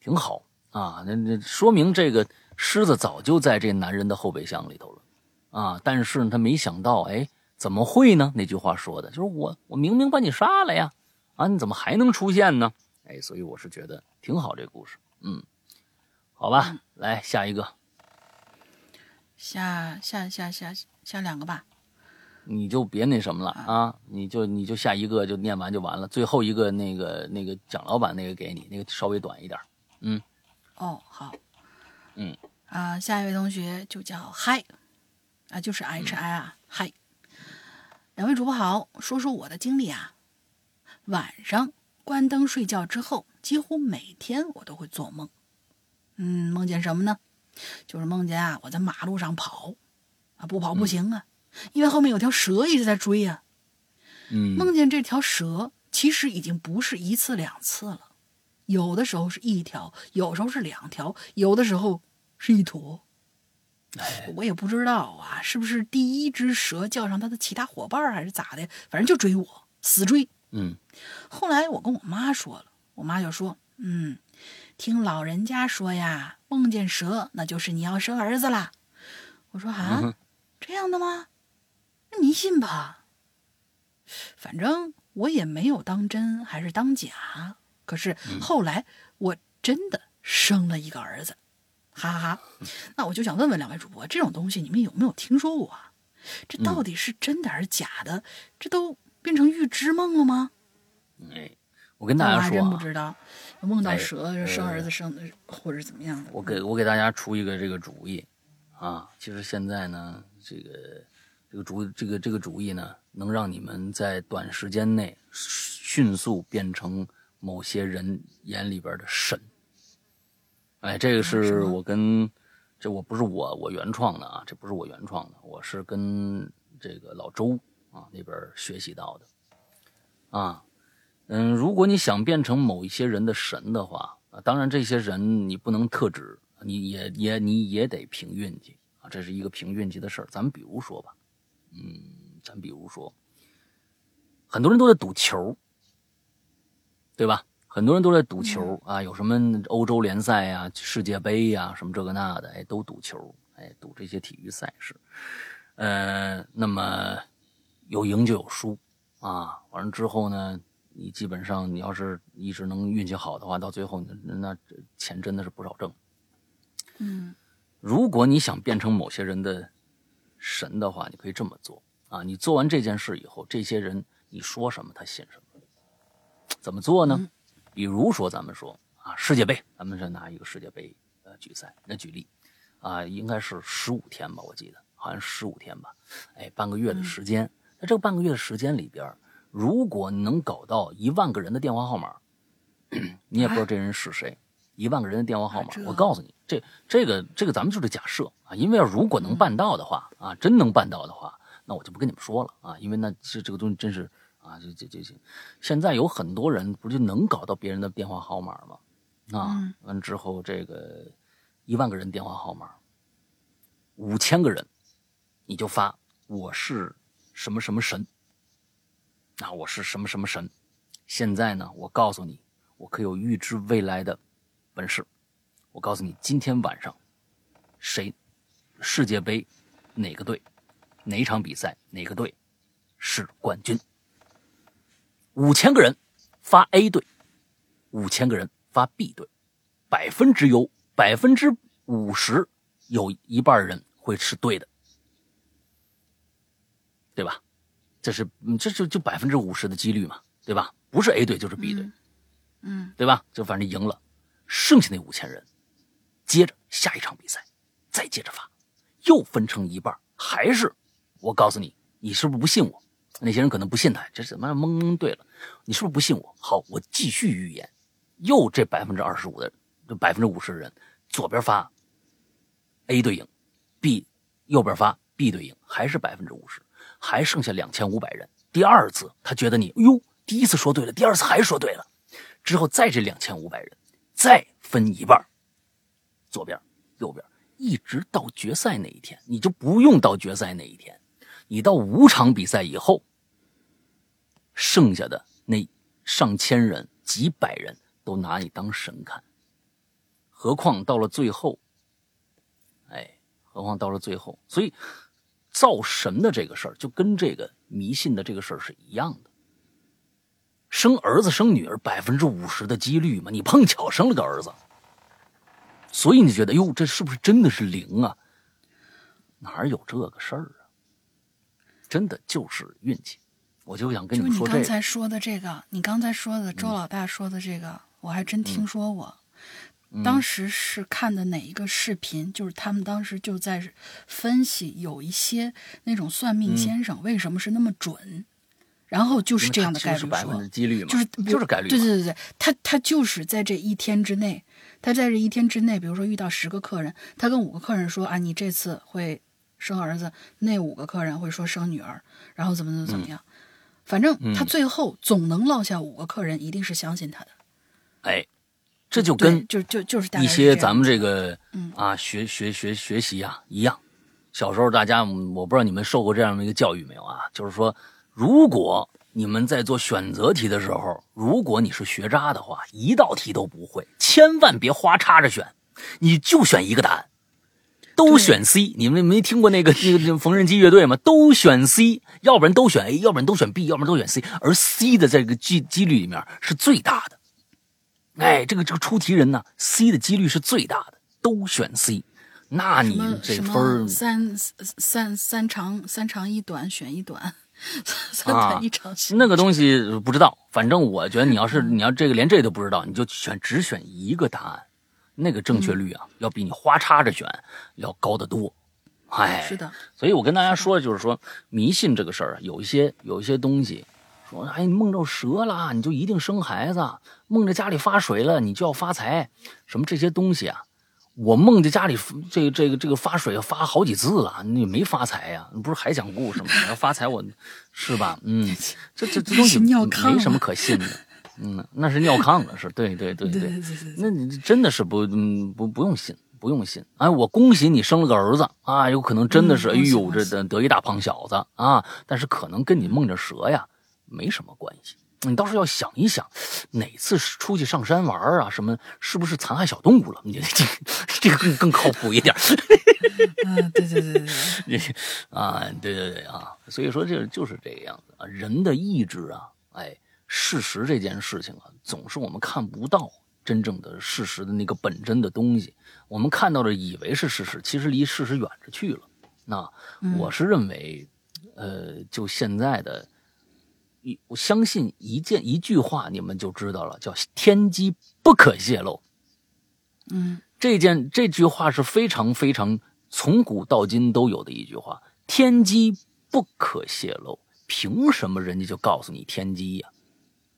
挺好啊。那那说明这个狮子早就在这男人的后备箱里头了啊。但是他没想到，哎，怎么会呢？那句话说的就是我，我明明把你杀了呀，啊，你怎么还能出现呢？哎，所以我是觉得挺好，这故事，嗯，好吧，来下一个，下下下下。下两个吧，你就别那什么了啊！你就你就下一个就念完就完了，最后一个那个那个蒋老板那个给你，那个稍微短一点。嗯，哦好，嗯啊，下一位同学就叫嗨啊，就是 H I 啊嗨。两位主播好，说说我的经历啊。晚上关灯睡觉之后，几乎每天我都会做梦。嗯，梦见什么呢？就是梦见啊，我在马路上跑。啊不跑不行啊，因为后面有条蛇一直在追呀。嗯，梦见这条蛇其实已经不是一次两次了，有的时候是一条，有时候是两条，有的时候是一坨。我也不知道啊，是不是第一只蛇叫上它的其他伙伴，还是咋的？反正就追我，死追。嗯，后来我跟我妈说了，我妈就说：“嗯，听老人家说呀，梦见蛇那就是你要生儿子啦。”我说：“啊。”这样的吗？那迷信吧。反正我也没有当真还是当假。可是后来我真的生了一个儿子，哈哈哈。那我就想问问两位主播，这种东西你们有没有听说过？这到底是真的还是假的？这都变成预知梦了吗？哎，我跟大家说，还真不知道。梦到蛇生儿子生的，或者怎么样的？我给我给大家出一个这个主意啊。其实现在呢。这个这个主这个这个主意呢，能让你们在短时间内迅速变成某些人眼里边的神。哎，这个是我跟这我不是我我原创的啊，这不是我原创的，我是跟这个老周啊那边学习到的。啊，嗯，如果你想变成某一些人的神的话啊，当然这些人你不能特指，你也也你也得凭运气啊。这是一个凭运气的事儿，咱们比如说吧，嗯，咱比如说，很多人都在赌球，对吧？很多人都在赌球啊，有什么欧洲联赛呀、世界杯呀，什么这个那的，哎，都赌球，哎，赌这些体育赛事。呃，那么有赢就有输啊，完了之后呢，你基本上你要是一直能运气好的话，到最后那那钱真的是不少挣。嗯。如果你想变成某些人的神的话，你可以这么做啊！你做完这件事以后，这些人你说什么他信什么。怎么做呢？比如说咱们说啊，世界杯，咱们是拿一个世界杯呃举赛那举例啊，应该是十五天吧，我记得好像十五天吧，哎，半个月的时间。在这个半个月的时间里边，如果能搞到一万个人的电话号码，[clears throat] 你也不知道这人是谁一万个人的电话号码啊，我告诉你，这这个这个咱们就是假设啊，因为要如果能办到的话啊，真能办到的话，那我就不跟你们说了啊，因为那这这个东西真是啊，这这这这，现在有很多人不就能搞到别人的电话号码吗？啊嗯，完之后这个一万个人电话号码，五千个人，你就发我是什么什么神，啊，我是什么什么神，现在呢，我告诉你，我可有预知未来的本事。我告诉你，今天晚上谁世界杯哪个队哪场比赛哪个队是冠军？五千个人发 A 队，五千个人发 B 队，百分之有百分之五十有一半人会是对的，对吧？这是嗯这就就百分之五十的几率嘛，对吧？不是 A 队就是 B 队，嗯对吧？就反正赢了，剩下那五千人，接着下一场比赛，再接着发，又分成一半，还是我告诉你，你是不是不信我？那些人可能不信他，这怎么蒙蒙对了？你是不是不信我？好，我继续预言，又这百分之二十五的，这百分之五十的人，左边发 A 队赢，B 右边发 B 队赢，还是百分之五十，还剩下两千五百人。第二次他觉得你，哎呦，第一次说对了，第二次还说对了，之后再这两千五百人，再分一半，左边、右边，一直到决赛那一天，你就不用到决赛那一天，你到五场比赛以后，剩下的那上千人、几百人都拿你当神看，何况到了最后，哎，何况到了最后，所以造神的这个事儿就跟这个迷信的这个事儿是一样的。生儿子生女儿百分之五十的几率嘛，你碰巧生了个儿子，所以你觉得哟，这是不是真的是灵啊？哪有这个事儿啊？真的就是运气。我就想跟你说这个，刚才说的这个，你刚才说的周老大说的这个，我还真听说过。当时是看的哪一个视频？就是他们当时就在分析有一些那种算命先生为什么是那么准，然后就是这样的概率是百分之说，几率嘛，就是就是概率，对对对对，他他就是在这一天之内，他在这一天之内，比如说遇到十个客人，他跟五个客人说啊，你这次会生儿子，那五个客人会说生女儿，然后怎么怎么怎么样，反正他最后总能落下五个客人一定是相信他的，哎，这就跟就就就是一些咱们这个嗯啊学学学学习啊一样。小时候大家嗯我不知道你们受过这样的一个教育没有啊？就是说，如果你们在做选择题的时候，如果你是学渣的话，一道题都不会，千万别花叉着选，你就选一个答案。都选 C，你们没听过那个那个那个缝纫机乐队吗？都选 C，要不然都选 A，要不然都选 B，要不然都选 C，而 C 的这个几几率里面是最大的。哎，这个这个出题人呢，C 的几率是最大的，都选 C，那你这分儿三三三长三长一短选一短，三啊短一长选那个东西不知道，反正我觉得你要是你要这个连这都不知道，你就选只选一个答案，那个正确率啊，要比你花叉着选要高得多。哎，是的，所以我跟大家说，就是说迷信这个事儿啊，有一些有一些东西，我说：“哎，你梦着蛇了，你就一定生孩子；梦着家里发水了，你就要发财。什么这些东西啊？我梦着家里这、这个、这个发水发好几次了，你没发财呀？你不是还讲故事吗？要发财，我是吧？嗯，这、这、这东西没什么可信的。嗯，那是尿炕了，是对、对、对、对。那你真的是不、不、不用信，不用信。哎，我恭喜你生了个儿子啊！有可能真的是，哎呦，这得一大胖小子啊！但是可能跟你梦着蛇呀。”没什么关系。你倒是要想一想，哪次出去上山玩啊，什么是不是残害小动物了？你 [laughs] 这这个更更靠谱一点。[laughs] 嗯，对对对对对，[laughs] 啊，对对对啊，所以说这就是这个样子啊，人的意志啊，哎，事实这件事情啊，总是我们看不到真正的事实的那个本真的东西，我们看到的以为是事实，其实离事实远着去了。那我是认为，呃，就现在的，一我相信一件一句话，你们就知道了，叫天机不可泄露。嗯这件这句话是非常非常从古到今都有的一句话：天机不可泄露。凭什么人家就告诉你天机呀、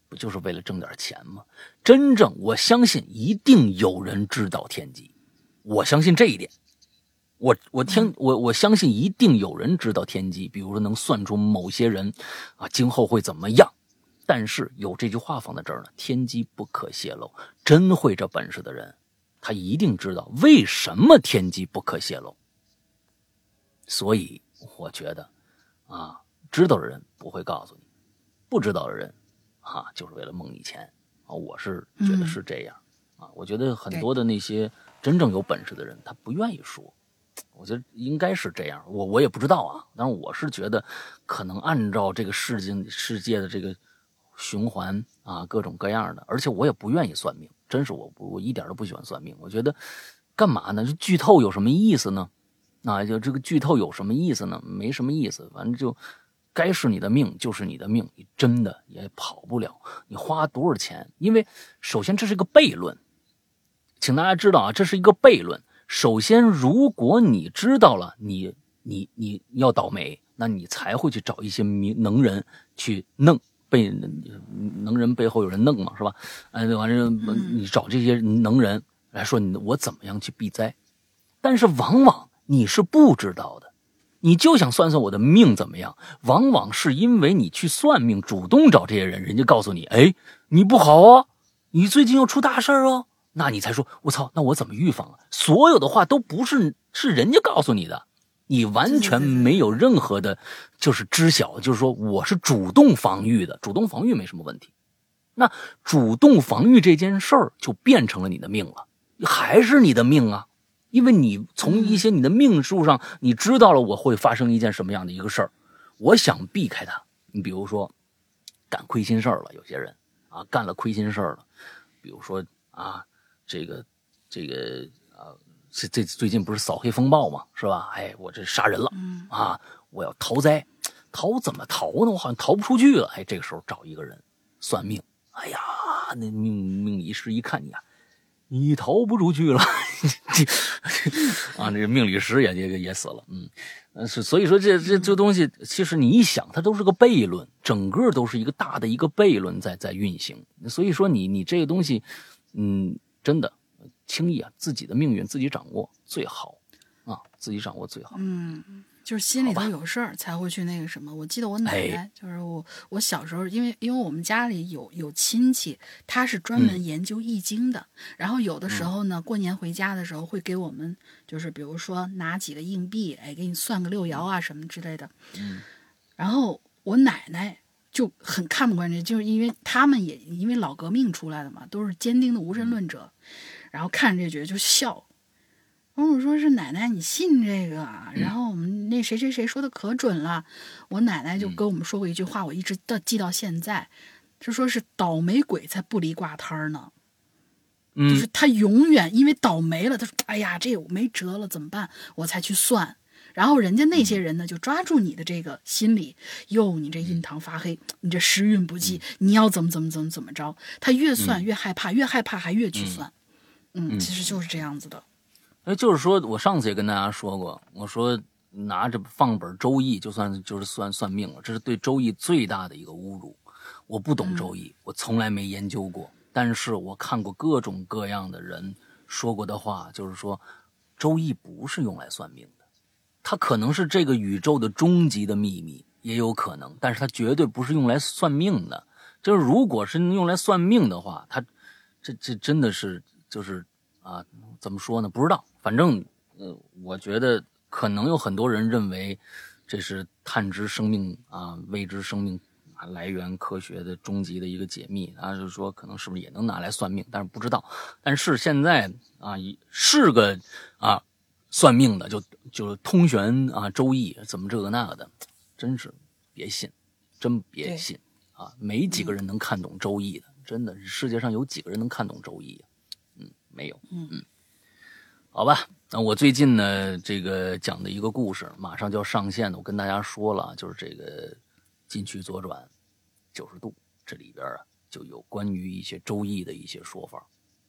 不就是为了挣点钱吗？真正我相信一定有人知道天机，我相信这一点。我我听我我相信一定有人知道天机，比如说能算出某些人啊今后会怎么样。但是有这句话放在这儿呢，天机不可泄露。真会这本事的人，他一定知道为什么天机不可泄露。所以我觉得啊，知道的人不会告诉你，不知道的人啊，就是为了蒙你钱啊。我是觉得是这样啊。我觉得很多的那些真正有本事的人，他不愿意说。我觉得应该是这样，我我也不知道啊。但是我是觉得，可能按照这个世界世界的这个循环啊，各种各样的，而且我也不愿意算命，真是我不我一点都不喜欢算命。我觉得干嘛呢？这剧透有什么意思呢？啊，就这个剧透有什么意思呢？没什么意思，反正就该是你的命就是你的命，你真的也跑不了。你花多少钱？因为首先这是一个悖论，请大家知道啊，这是一个悖论。首先，如果你知道了，你你你要倒霉，那你才会去找一些名能人去弄，被能人背后有人弄嘛，是吧？哎，完了，你找这些能人来说，你我怎么样去避灾？但是往往你是不知道的，你就想算算我的命怎么样？往往是因为你去算命，主动找这些人，人家告诉你，哎，你不好啊，你最近要出大事哦。那你才说，我操，那我怎么预防啊？所有的话都不是是人家告诉你的，你完全没有任何的，就是知晓，就是说我是主动防御的，主动防御没什么问题。那主动防御这件事儿就变成了你的命了，还是你的命啊？因为你从一些你的命数上，你知道了我会发生一件什么样的一个事儿，我想避开它。你比如说干亏心事儿了，有些人啊干了亏心事儿了，比如说啊。这个，这个啊，这这最近不是扫黑风暴嘛，是吧？哎，我这杀人了，啊，我要逃灾，逃怎么逃呢？我好像逃不出去了。哎，这个时候找一个人算命，哎呀，那命命理师一看你啊，你逃不出去了，[laughs] 啊，这个命理师也也也死了，嗯，是，所以说这这这东西，其实你一想，它都是个悖论，整个都是一个大的一个悖论在在运行。所以说你你这个东西，嗯。真的，轻易啊，自己的命运自己掌握最好，啊，自己掌握最好。嗯，就是心里头有事儿才会去那个什么。我记得我奶奶，就是我，我小时候，因为因为我们家里有有亲戚，他是专门研究易经的。然后有的时候呢，过年回家的时候会给我们，就是比如说拿几个硬币，哎，给你算个六爻啊什么之类的。嗯。然后我奶奶。就很看不惯这，就是因为他们也因为老革命出来的嘛，都是坚定的无神论者，然后看着这觉得就笑。然后我说是奶奶，你信这个？然后我们那谁谁谁说的可准了。我奶奶就跟我们说过一句话，我一直到记到现在，就说是倒霉鬼才不离挂摊儿呢。就是他永远因为倒霉了，他说：“哎呀，这我没辙了，怎么办？”我才去算。然后人家那些人呢，就抓住你的这个心理，哟，你这印堂发黑，你这时运不济，你要怎么怎么怎么怎么着？他越算越害怕，越害怕还越去算，嗯，其实就是这样子的。哎，就是说我上次也跟大家说过，我说拿着放本《周易》就算就是算算命了，这是对《周易》最大的一个侮辱。我不懂《周易》，我从来没研究过，但是我看过各种各样的人说过的话，就是说《周易》不是用来算命。它可能是这个宇宙的终极的秘密，也有可能，但是它绝对不是用来算命的。就是如果是用来算命的话，它这这真的是就是啊，怎么说呢？不知道，反正呃，我觉得可能有很多人认为这是探知生命啊、未知生命啊来源科学的终极的一个解密啊，就是说可能是不是也能拿来算命，但是不知道。但是现在啊，是个啊。算命的就就通玄啊，周易怎么这个那个的，真是别信，真别信啊！没几个人能看懂周易的，真的，世界上有几个人能看懂周易啊？嗯，没有。嗯嗯，好吧，那我最近呢，这个讲的一个故事马上就要上线了，我跟大家说了，就是这个禁区左转九十度，这里边啊就有关于一些周易的一些说法。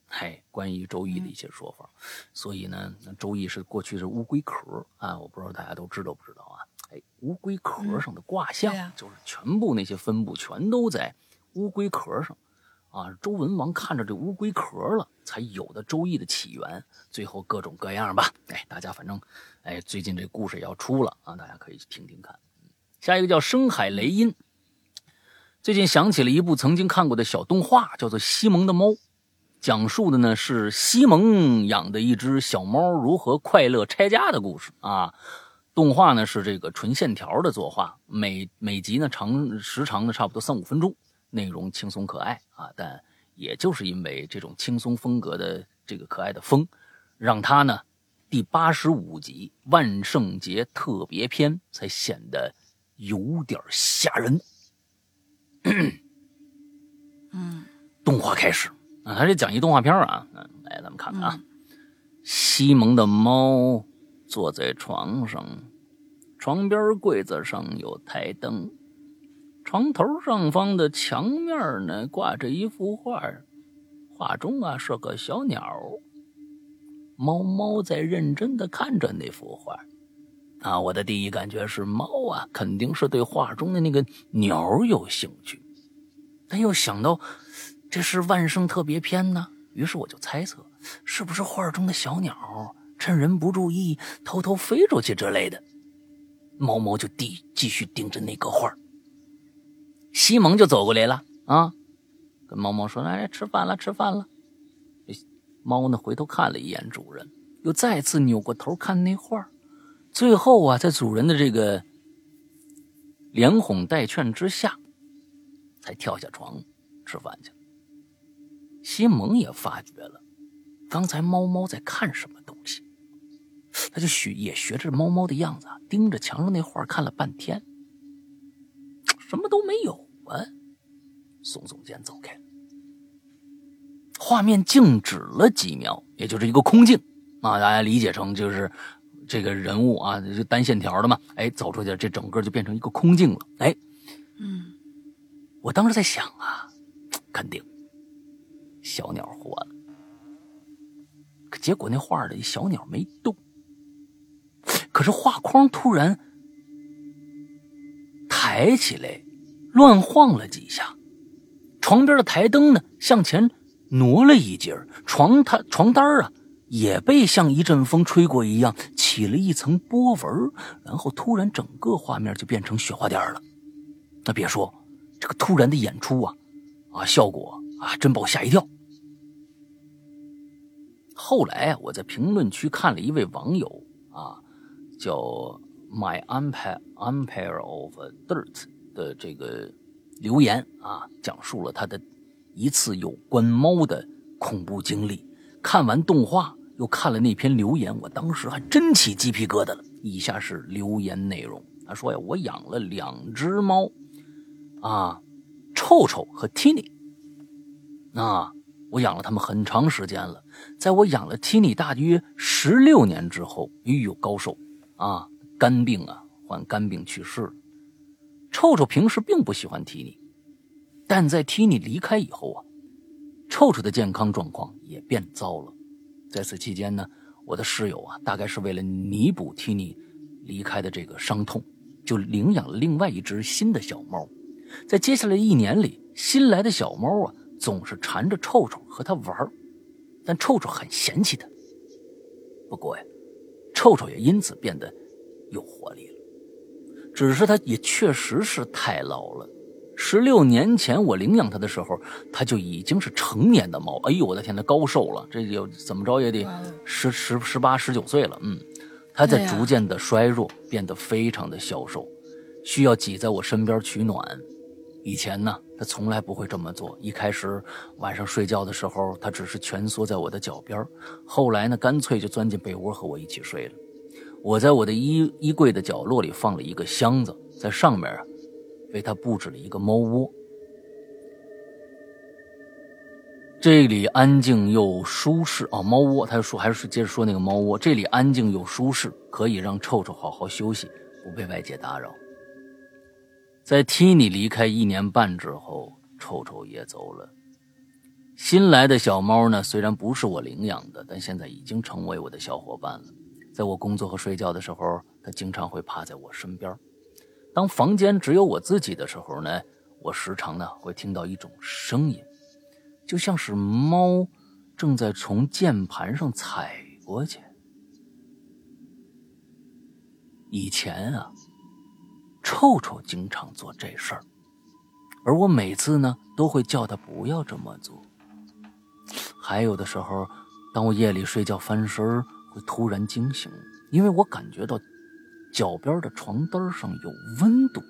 嘿，关于周易的一些说法，所以呢，周易是过去是乌龟壳啊，我不知道大家都知道不知道啊？哎，乌龟壳上的卦象，就是全部那些分布全都在乌龟壳上。啊，周文王看着这乌龟壳了，才有的《周易》的起源。最后各种各样吧，哎，大家反正，哎，最近这故事也要出了啊，大家可以听听看。下一个叫深海雷音，最近想起了一部曾经看过的小动画，叫做《西蒙的猫》，讲述的呢是西蒙养的一只小猫如何快乐拆家的故事啊。动画呢是这个纯线条的作画，每每集呢长时长呢差不多三五分钟。内容轻松可爱啊，但也就是因为这种轻松风格的这个可爱的风，让他呢第八十五集万圣节特别篇才显得有点吓人。嗯，动画开始啊，他这讲一动画片啊，嗯，来咱们看看啊，西蒙的猫坐在床上，床边柜子上有台灯。床头上方的墙面呢，挂着一幅画，画中啊是个小鸟。猫猫在认真的看着那幅画，啊，我的第一感觉是猫啊肯定是对画中的那个鸟有兴趣，但又想到这是万圣特别篇呢，于是我就猜测，是不是画中的小鸟趁人不注意偷偷飞出去之类的。猫猫就继继续盯着那个画。西蒙就走过来了啊，跟猫猫说：“来吃饭了，吃饭了。”猫呢回头看了一眼主人，又再次扭过头看那画最后啊，在主人的这个连哄带劝之下，才跳下床吃饭去了。西蒙也发觉了刚才猫猫在看什么东西，他就学也学着猫猫的样子，盯着墙上那画看了半天，什么都没有。啊！耸耸肩走开。画面静止了几秒，也就是一个空镜啊，大家理解成就是这个人物啊，就单线条的嘛。哎，走出去，这整个就变成一个空镜了。哎，嗯，我当时在想啊，肯定小鸟活了。可结果那画里小鸟没动，可是画框突然抬起来。乱晃了几下，床边的台灯呢向前挪了一截床榻床单啊也被像一阵风吹过一样起了一层波纹，然后突然整个画面就变成雪花点了。那别说这个突然的演出啊，啊效果啊真把我吓一跳。后来啊，我在评论区看了一位网友啊，叫 My Empire Empire of Dirt。的这个留言啊，讲述了他的一次有关猫的恐怖经历。看完动画，又看了那篇留言，我当时还真起鸡皮疙瘩了。以下是留言内容：他说呀，我养了两只猫，啊，臭臭和 Tini，啊，我养了它们很长时间了。在我养了 Tini 大约十六年之后，哎呦，高寿啊，肝病啊，患肝病去世了。臭臭平时并不喜欢提尼，但在提尼离开以后啊，臭臭的健康状况也变糟了。在此期间呢，我的室友啊，大概是为了弥补提尼离开的这个伤痛，就领养了另外一只新的小猫。在接下来一年里，新来的小猫啊，总是缠着臭臭和它玩，但臭臭很嫌弃它。不过呀，臭臭也因此变得有活力了。只是它也确实是太老了。十六年前我领养它的时候，它就已经是成年的猫。哎呦，我的天，它高寿了，这有怎么着也得十十十八十九岁了。嗯，它在逐渐的衰弱，变得非常的消瘦，需要挤在我身边取暖。以前呢，他从来不会这么做。一开始晚上睡觉的时候，他只是蜷缩在我的脚边后来呢，干脆就钻进被窝和我一起睡了。我在我的衣衣柜的角落里放了一个箱子，在上面啊，为他布置了一个猫窝。这里安静又舒适哦，猫窝。他说还是接着说那个猫窝，这里安静又舒适，可以让臭臭好好休息，不被外界打扰。在 Tini 离开一年半之后，臭臭也走了。新来的小猫呢，虽然不是我领养的，但现在已经成为我的小伙伴了。在我工作和睡觉的时候，它经常会趴在我身边。当房间只有我自己的时候呢，我时常呢会听到一种声音，就像是猫正在从键盘上踩过去。以前啊，臭臭经常做这事儿，而我每次呢都会叫他不要这么做。还有的时候，当我夜里睡觉翻身会突然惊醒，因为我感觉到脚边的床单上有温度，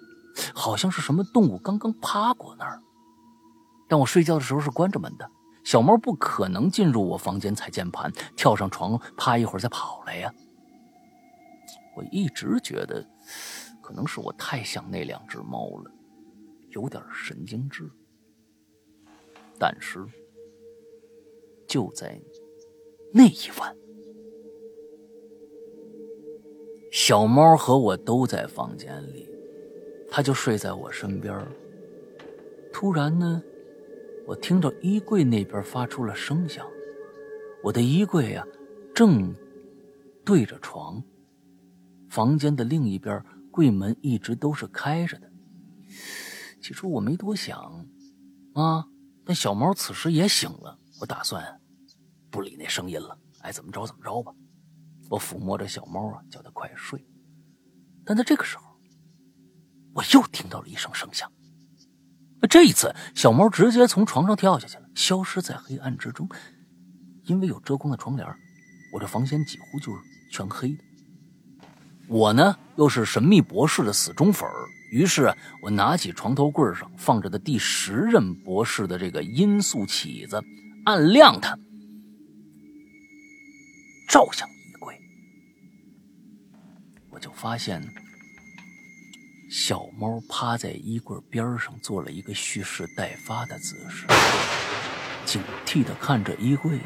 好像是什么动物刚刚趴过那儿。但我睡觉的时候是关着门的，小猫不可能进入我房间踩键盘，跳上床趴一会儿再跑来呀。我一直觉得，可能是我太像那两只猫了，有点神经质。但是，就在那一晚，小猫和我都在房间里，它就睡在我身边。突然呢，我听到衣柜那边发出了声响，我的衣柜呀，正对着床。房间的另一边，柜门一直都是开着的。起初我没多想，啊，但小猫此时也醒了。我打算不理那声音了，爱怎么着怎么着吧。我抚摸着小猫啊，叫它快睡。但在这个时候，我又听到了一声声响。这一次，小猫直接从床上跳下去了，消失在黑暗之中。因为有遮光的窗帘，我这房间几乎就是全黑的。我呢，又是神秘博士的死忠粉儿，于是我拿起床头柜上放着的第十任博士的这个音速起子，按亮它，照向衣柜，我就发现小猫趴在衣柜边上，做了一个蓄势待发的姿势，警惕的看着衣柜里。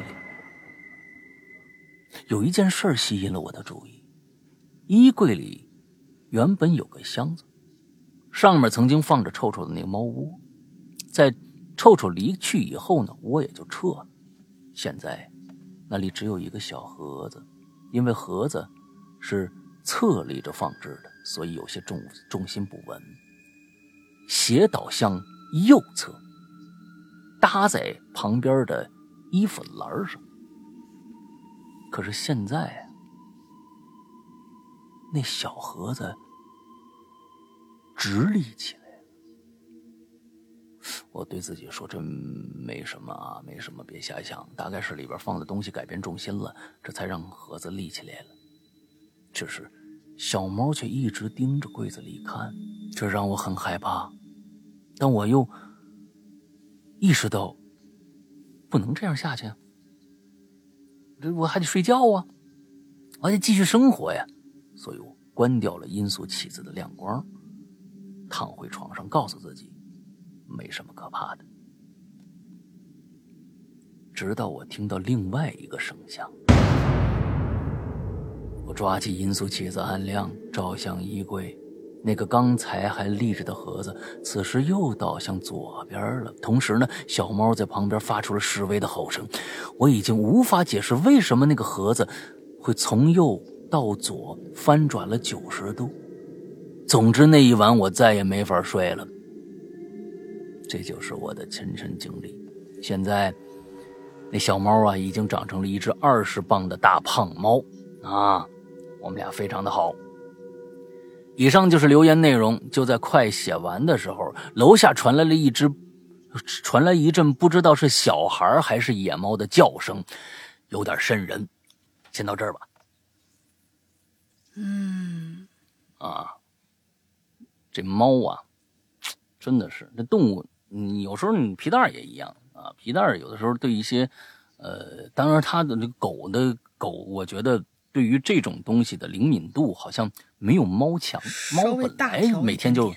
有一件事吸引了我的注意。衣柜里原本有个箱子，上面曾经放着臭臭的那个猫窝。在臭臭离去以后呢，窝也就撤了。现在那里只有一个小盒子，因为盒子是侧立着放置的，所以有些重重心不稳，斜倒向右侧，搭在旁边的衣服篮上。可是现在。那小盒子直立起来了，我对自己说：“这没什么啊，没什么，别瞎想。大概是里边放的东西改变重心了，这才让盒子立起来了。”只是小猫却一直盯着柜子里看，这让我很害怕。但我又意识到不能这样下去，这我还得睡觉啊，我得继续生活呀。所以我关掉了音速起子的亮光，躺回床上，告诉自己没什么可怕的。直到我听到另外一个声响，我抓起音速起子按亮，照向衣柜，那个刚才还立着的盒子，此时又倒向左边了。同时呢，小猫在旁边发出了示威的吼声。我已经无法解释为什么那个盒子会从右。到左翻转了九十度，总之那一晚我再也没法睡了。这就是我的亲身经历。现在那小猫啊，已经长成了一只二十磅的大胖猫啊，我们俩非常的好。以上就是留言内容。就在快写完的时候，楼下传来了一只，传来一阵不知道是小孩还是野猫的叫声，有点瘆人。先到这儿吧。嗯，啊，这猫啊，真的是这动物。你有时候你皮蛋也一样啊，皮蛋有的时候对一些，呃，当然它的这狗的狗，我觉得对于这种东西的灵敏度好像没有猫强。猫本来每天就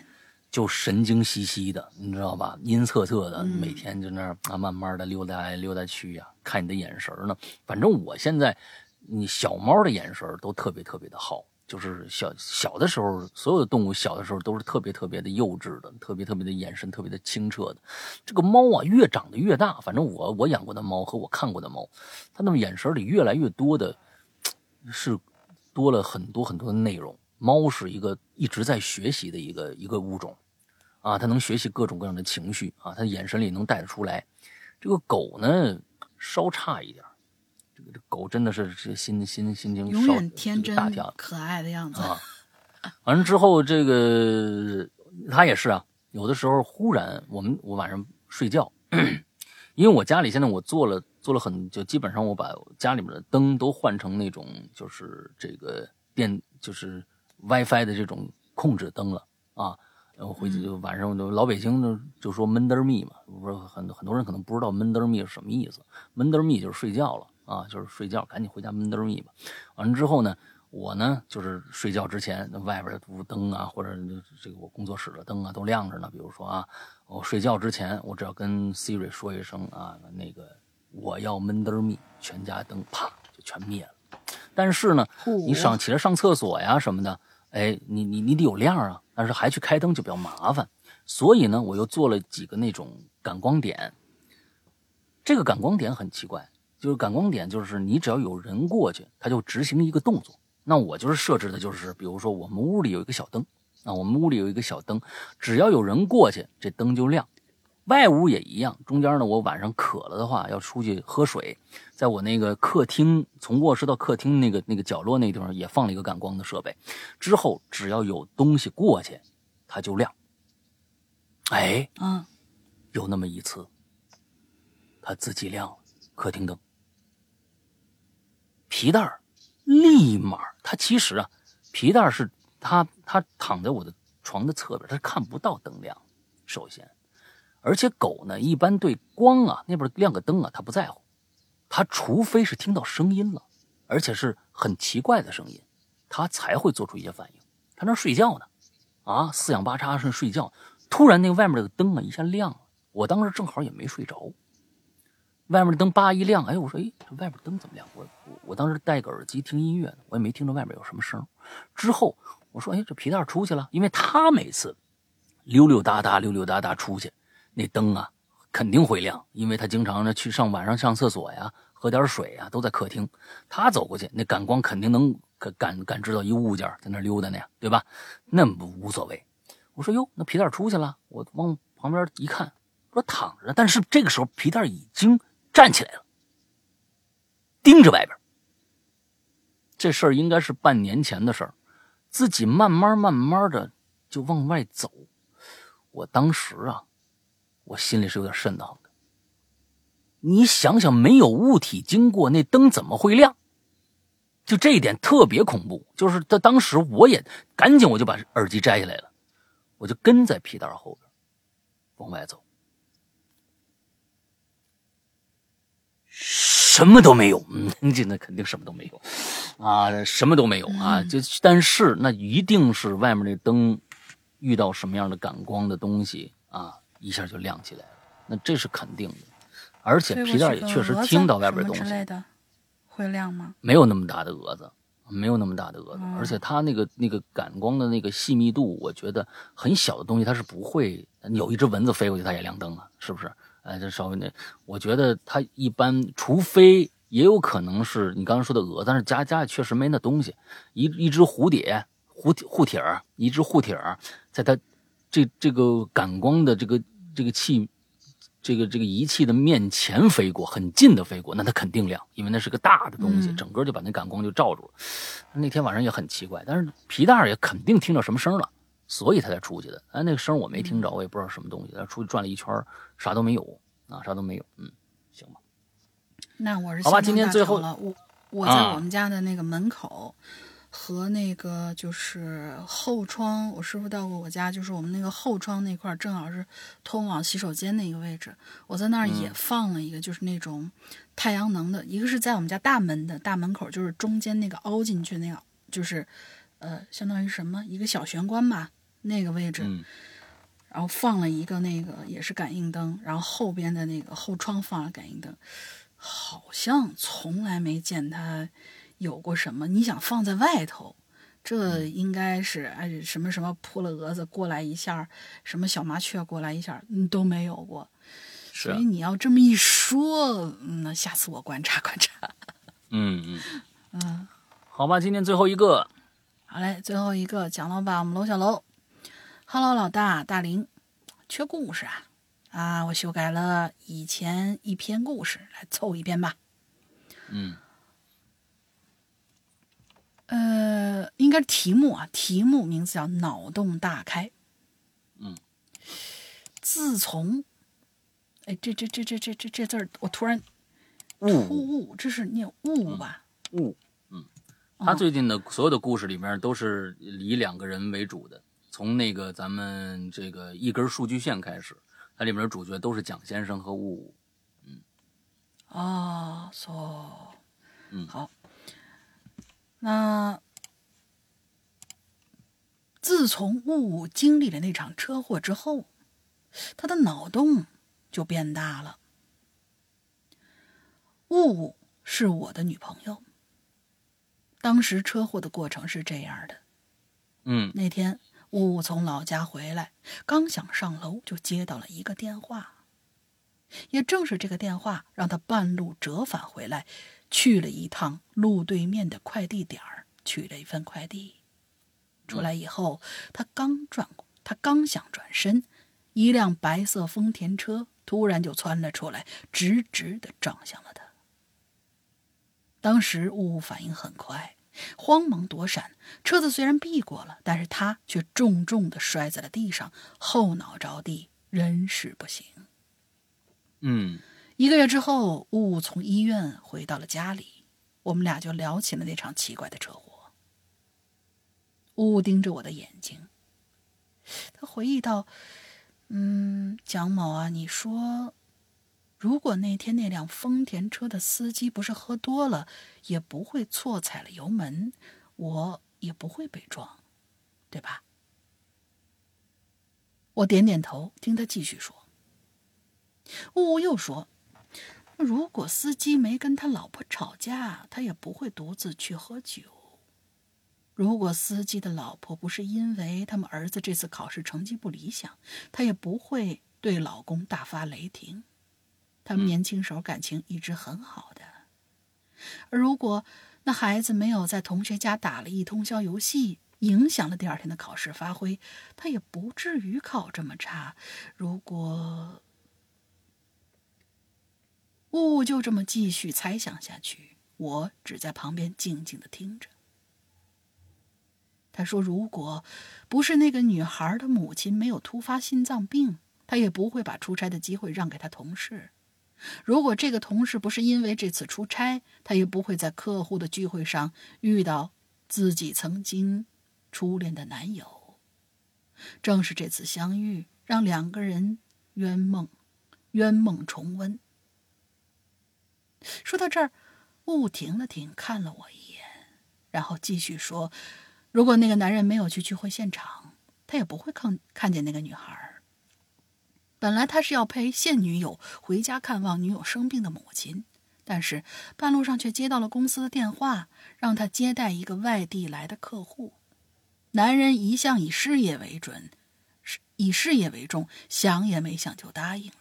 就神经兮兮的，你知道吧？阴恻恻的，每天就那儿啊，慢慢的溜达来溜达去呀，看你的眼神呢。反正我现在。你小猫的眼神都特别特别的好，就是小小的时候，所有的动物小的时候都是特别特别的幼稚的，特别特别的眼神特别的清澈的。这个猫啊，越长得越大，反正我我养过的猫和我看过的猫，它那么眼神里越来越多的，是多了很多很多的内容。猫是一个一直在学习的一个一个物种，啊，它能学习各种各样的情绪啊，它眼神里能带得出来。这个狗呢，稍差一点，狗真的是这心心心情永稍远天真大跳可爱的样子。啊。完了之后，这个它也是啊，有的时候忽然我们我晚上睡觉，[clears throat] 因为我家里现在我做了做了很就基本上我把家里面的灯都换成那种就是这个电就是 WiFi 的这种控制灯了啊。然后回去就晚上就老北京就就说闷灯儿密嘛，不是很很多人可能不知道闷灯儿密是什么意思，闷灯儿密就是睡觉了啊，就是睡觉，赶紧回家闷灯儿密吧。完了之后呢，我呢就是睡觉之前，那外边的灯啊，或者这个我工作室的灯啊都亮着呢。比如说啊，我睡觉之前，我只要跟 Siri 说一声啊，那个我要闷灯儿密，全家灯啪就全灭了。但是呢，你上起来上厕所呀什么的，哎，你你你得有亮啊，但是还去开灯就比较麻烦。所以呢，我又做了几个那种感光点。这个感光点很奇怪，就是感光点就是你只要有人过去，它就执行一个动作。那我就是设置的就是，比如说我们屋里有一个小灯，啊，我们屋里有一个小灯，只要有人过去，这灯就亮。外屋也一样，中间呢，我晚上渴了的话要出去喝水，在我那个客厅，从卧室到客厅那个那个角落那地方也放了一个感光的设备。之后只要有东西过去，它就亮。哎，嗯，有那么一次，它自己亮了，客厅灯，皮蛋儿立马，它其实啊，皮蛋儿是它它躺在我的床的侧边，它是看不到灯亮，首先，而且狗呢，一般对光啊那边亮个灯啊，它不在乎，它除非是听到声音了，而且是很奇怪的声音，它才会做出一些反应。它那睡觉呢，啊，四仰八叉是睡觉，突然那个外面的灯啊一下亮了，我当时正好也没睡着，外面的灯叭一亮，哎，我说，哎，这外面灯怎么亮？我我我当时戴个耳机听音乐呢，我也没听着外面有什么声。之后我说，哎，这皮蛋出去了，因为他每次溜溜达达、溜溜达达出去，那灯啊肯定会亮，因为他经常呢去上晚上上厕所呀、喝点水呀，都在客厅。他走过去，那感光肯定能感感知到一物件在那溜达呢，对吧？那不无所谓。我说哟，那皮蛋出去了，我往旁边一看，说躺着，但是这个时候皮蛋已经站起来了，盯着外边。这事儿应该是半年前的事儿，自己慢慢慢慢的就往外走。我当时啊，我心里是有点瘆得慌的。你想想，没有物体经过，那灯怎么会亮？就这一点特别恐怖。就是他当时我也赶紧我就把耳机摘下来了，我就跟在皮蛋后边往外走。什么都没有，嗯，这那肯定什么都没有，啊，什么都没有啊，就但是那一定是外面那灯遇到什么样的感光的东西啊，一下就亮起来了，那这是肯定的，而且皮蛋也确实听到外边东西，之类的会亮吗？没有那么大的蛾子，没有那么大的蛾子，而且它那个那个感光的那个细密度，我觉得很小的东西它是不会，有一只蚊子飞过去它也亮灯了，是不是？哎，这稍微那，我觉得它一般，除非也有可能是你刚刚说的鹅，但是家家里确实没那东西。一一只蝴蝶，蝴蝴蝶儿，一只蝴蝶儿，在它这这个感光的这个这个器，这个这个仪器的面前飞过，很近的飞过，那它肯定亮，因为那是个大的东西，整个就把那感光就罩住了。那天晚上也很奇怪，但是皮蛋儿也肯定听到什么声了。所以他才出去的，哎，那个声我没听着，我也不知道什么东西。他出去转了一圈，啥都没有啊，啥都没有。嗯，行吧。那我是好吧，今天最后了，我我在我们家的那个门口和那个就是后窗，我师傅到过我家，就是我们那个后窗那块正好是通往洗手间那个位置，我在那儿也放了一个，就是那种太阳能的，一个是在我们家大门的大门口，就是中间那个凹进去那个，就是呃，相当于什么一个小玄关吧。那个位置，然后放了一个那个也是感应灯，然后后边的那个后窗放了感应灯，好像从来没见他有过什么。你想放在外头，这应该是哎什么什么扑了蛾子过来一下，什么小麻雀过来一下，嗯都没有过。所以你要这么一说，嗯，那下次我观察观察。嗯嗯嗯，好吧，今天最后一个，好嘞，最后一个蒋老板，我们楼小楼。Hello，老大大林，缺故事啊啊！我修改了以前一篇故事来凑一篇吧。嗯呃，应该是题目啊，题目名字叫“脑洞大开”。嗯，自从，哎，这这这这这这这字儿，我突然突雾兀，这是念兀吧？雾，嗯，他最近的所有的故事里面都是以两个人为主的，从那个咱们这个一根数据线开始，它里面的主角都是蒋先生和雾雾。哦，so，嗯好。那自从雾雾经历了那场车祸之后，他的脑洞就变大了。雾雾是我的女朋友。当时车祸的过程是这样的：嗯那天雾从老家回来，刚想上楼，就接到了一个电话。也正是这个电话，让他半路折返回来，去了一趟路对面的快递点儿，取了一份快递。出来以后，他刚转，他刚想转身，一辆白色丰田车突然就窜了出来，直直的撞向了他。当时雾反应很快，慌忙躲闪，车子虽然避过了，但是他却重重的摔在了地上，后脑着地，人事不省。嗯一个月之后，雾雾从医院回到了家里，我们俩就聊起了那场奇怪的车祸。雾雾盯着我的眼睛，他回忆道：“嗯，蒋某啊，你说，如果那天那辆丰田车的司机不是喝多了，也不会错踩了油门，我也不会被撞，对吧？”我点点头，听他继续说。呜呜又说：“如果司机没跟他老婆吵架，他也不会独自去喝酒。如果司机的老婆不是因为他们儿子这次考试成绩不理想，他也不会对老公大发雷霆。他们年轻时候感情一直很好的。而如果那孩子没有在同学家打了一通宵游戏，影响了第二天的考试发挥，他也不至于考这么差。如果……”雾雾就这么继续猜想下去，我只在旁边静静的听着。他说：“如果不是那个女孩的母亲没有突发心脏病，他也不会把出差的机会让给他同事。如果这个同事不是因为这次出差，他也不会在客户的聚会上遇到自己曾经初恋的男友。正是这次相遇，让两个人冤梦，冤梦重温。”说到这儿，雾雾停了停，看了我一眼，然后继续说：“如果那个男人没有去聚会现场，他也不会看看见那个女孩。本来他是要陪现女友回家看望女友生病的母亲，但是半路上却接到了公司的电话，让他接待一个外地来的客户。男人一向以事业为准，是以事业为重，想也没想就答应了。”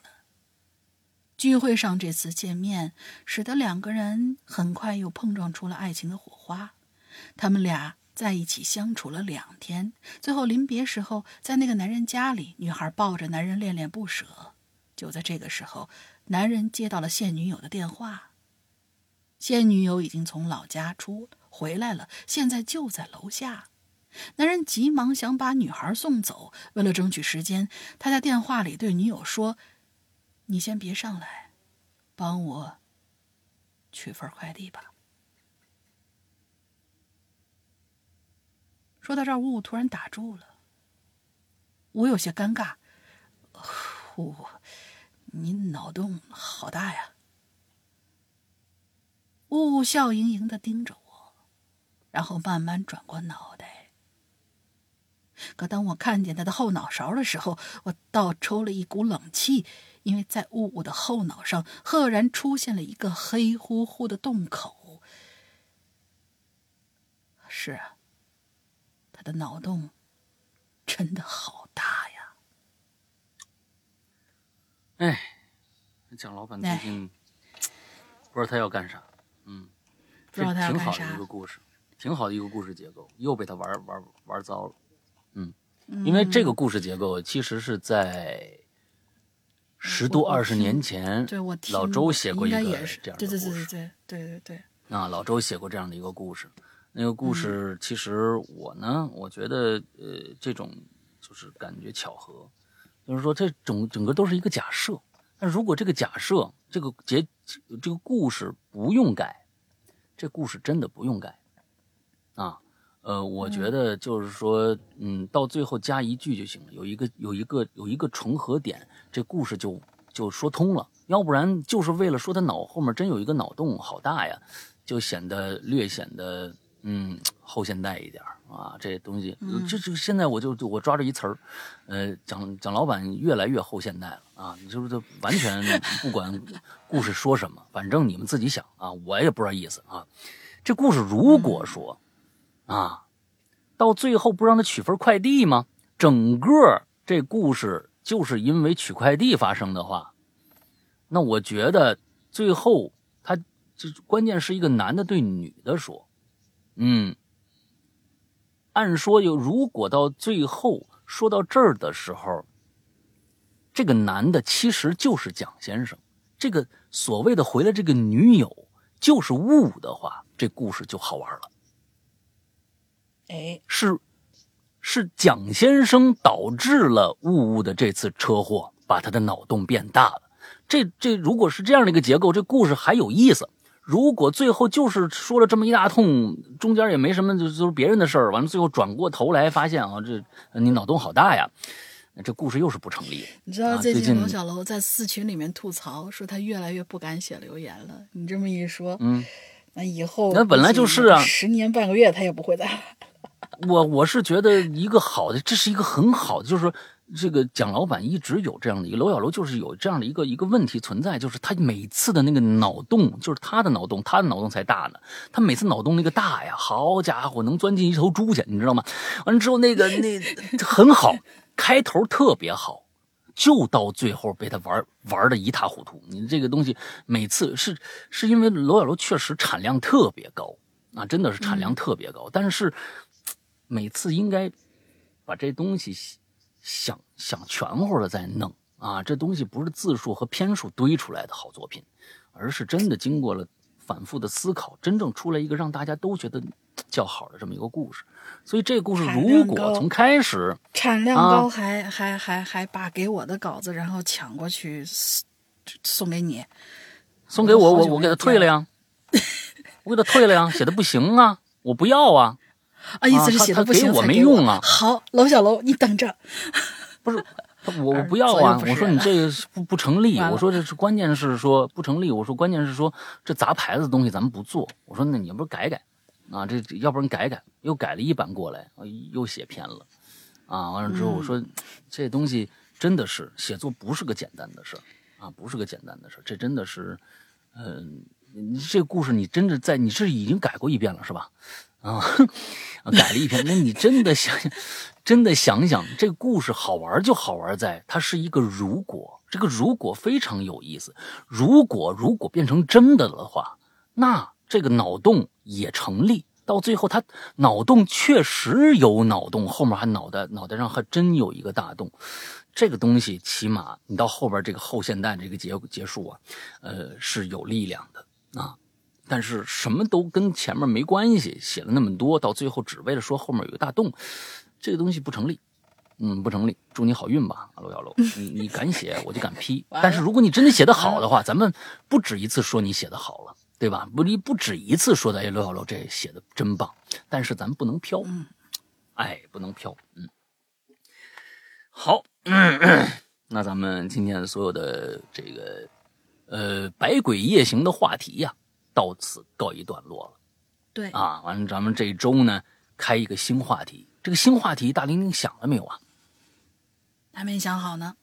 聚会上这次见面，使得两个人很快又碰撞出了爱情的火花。他们俩在一起相处了两天，最后临别时候，在那个男人家里，女孩抱着男人恋恋不舍。就在这个时候，男人接到了现女友的电话，现女友已经从老家出回来了，现在就在楼下。男人急忙想把女孩送走，为了争取时间，他在电话里对女友说。你先别上来，帮我取份快递吧。说到这儿，雾雾突然打住了，我有些尴尬。雾，你脑洞好大呀！雾雾笑盈盈的盯着我，然后慢慢转过脑袋。可当我看见他的后脑勺的时候，我倒抽了一股冷气。因为在雾雾的后脑上，赫然出现了一个黑乎乎的洞口。是啊，的脑洞真的好大呀！哎，蒋老板最近不知道他要干啥，嗯，不知道他要挺好的一个故事，挺好的一个故事结构，又被他玩玩玩糟了，嗯，因为这个故事结构其实是在十多二十年听前，对我听老周写过一个这样的对对故事对对对对对对，啊，老周写过这样的一个故事。那个故事其实我呢，我觉得呃，这种就是感觉巧合，就是说这整整个都是一个假设。但如果这个假设，这个结这个故事不用改，这故事真的不用改啊。呃，我觉得就是说，嗯，到最后加一句就行了，有一个有一个有一个重合点，这故事就就说通了。要不然就是为了说他脑后面真有一个脑洞好大呀，就显得略显得嗯后现代一点儿啊。这东西，这这现在我就就我抓着一词儿，呃，蒋蒋老板越来越后现代了啊！你是不是完全不管故事说什么，反正你们自己想啊，我也不知道意思啊。这故事如果说。啊，到最后不让他取份快递吗？整个这故事就是因为取快递发生的话，那我觉得最后他这关键是一个男的对女的说，嗯，按说有如果到最后说到这儿的时候，这个男的其实就是蒋先生，这个所谓的回来这个女友就是雾的话，这故事就好玩了。哎，是是蒋先生导致了雾雾的这次车祸，把他的脑洞变大了。这这如果是这样的一个结构，这故事还有意思。如果最后就是说了这么一大通，中间也没什么，就就是别人的事儿，完了最后转过头来发现啊，这你脑洞好大呀，这故事又是不成立。你知道啊最近罗小楼在四群里面吐槽说他越来越不敢写留言了。你这么一说，嗯，那以后那本来就是啊十年半个月他也不会再。[laughs] 我我是觉得一个好的，这是一个很好的，就是说这个蒋老板一直有这样的一个，娄小楼就是有这样的一个一个问题存在，就是他每次的那个脑洞，就是他的脑洞，他的脑洞才大呢。他每次脑洞那个大呀，好家伙，能钻进一头猪去，你知道吗？完了之后那个那 [laughs] 很好，开头特别好，就到最后被他玩玩的一塌糊涂。你这个东西每次是是因为娄小楼确实产量特别高啊，真的是产量特别高，但是。每次应该把这东西想想全乎了再弄啊！这东西不是字数和篇数堆出来的好作品，而是真的经过了反复的思考，真正出来一个让大家都觉得较好的这么一个故事。所以这个故事如果从开始产量啊高还，还还还把给我的稿子然后抢过去送送给你，送给我，我我给他退了呀，[laughs] 我给他退了呀，写的不行啊，我不要啊。啊，意思是他他写的不行给我没用啊好，娄小楼，你等着。[laughs] [laughs] 不是，我我不要啊！我说你这个不不成立。我说这是关键是说不成立。我说关键是说这砸牌子的东西咱们不做。我说那你要不是改改啊？这这要不然改改，又改了一版过来，啊又写偏了啊！完了之后我说、这东西真的是写作不是个简单的事儿啊，不是个简单的事儿。这真的是，嗯、你这个故事你真的在你是已经改过一遍了是吧？啊，改了一篇。那你真的想想，真的想想，这个故事好玩就好玩在它是一个如果，这个如果非常有意思。如果如果变成真的的话，那这个脑洞也成立。到最后，他脑洞确实有脑洞，后面还脑袋脑袋上还真有一个大洞。这个东西起码你到后边这个后现代这个结结束啊，呃是有力量的啊。但是什么都跟前面没关系，写了那么多，到最后只为了说后面有个大洞，这个东西不成立，嗯，不成立。祝你好运吧，罗小楼，你你敢写，我就敢批。[laughs] 但是如果你真的写得好的话，咱们不止一次说你写得好了，对吧？不不止一次说的，哎，罗小楼这写的真棒。但是咱不能飘，嗯哎，不能飘，嗯。好，嗯，那咱们今天所有的这个呃百鬼夜行的话题呀、到此告一段落了。对，啊，完了，咱们这一周呢开一个新话题。这个新话题，大玲玲想了没有啊？还没想好呢。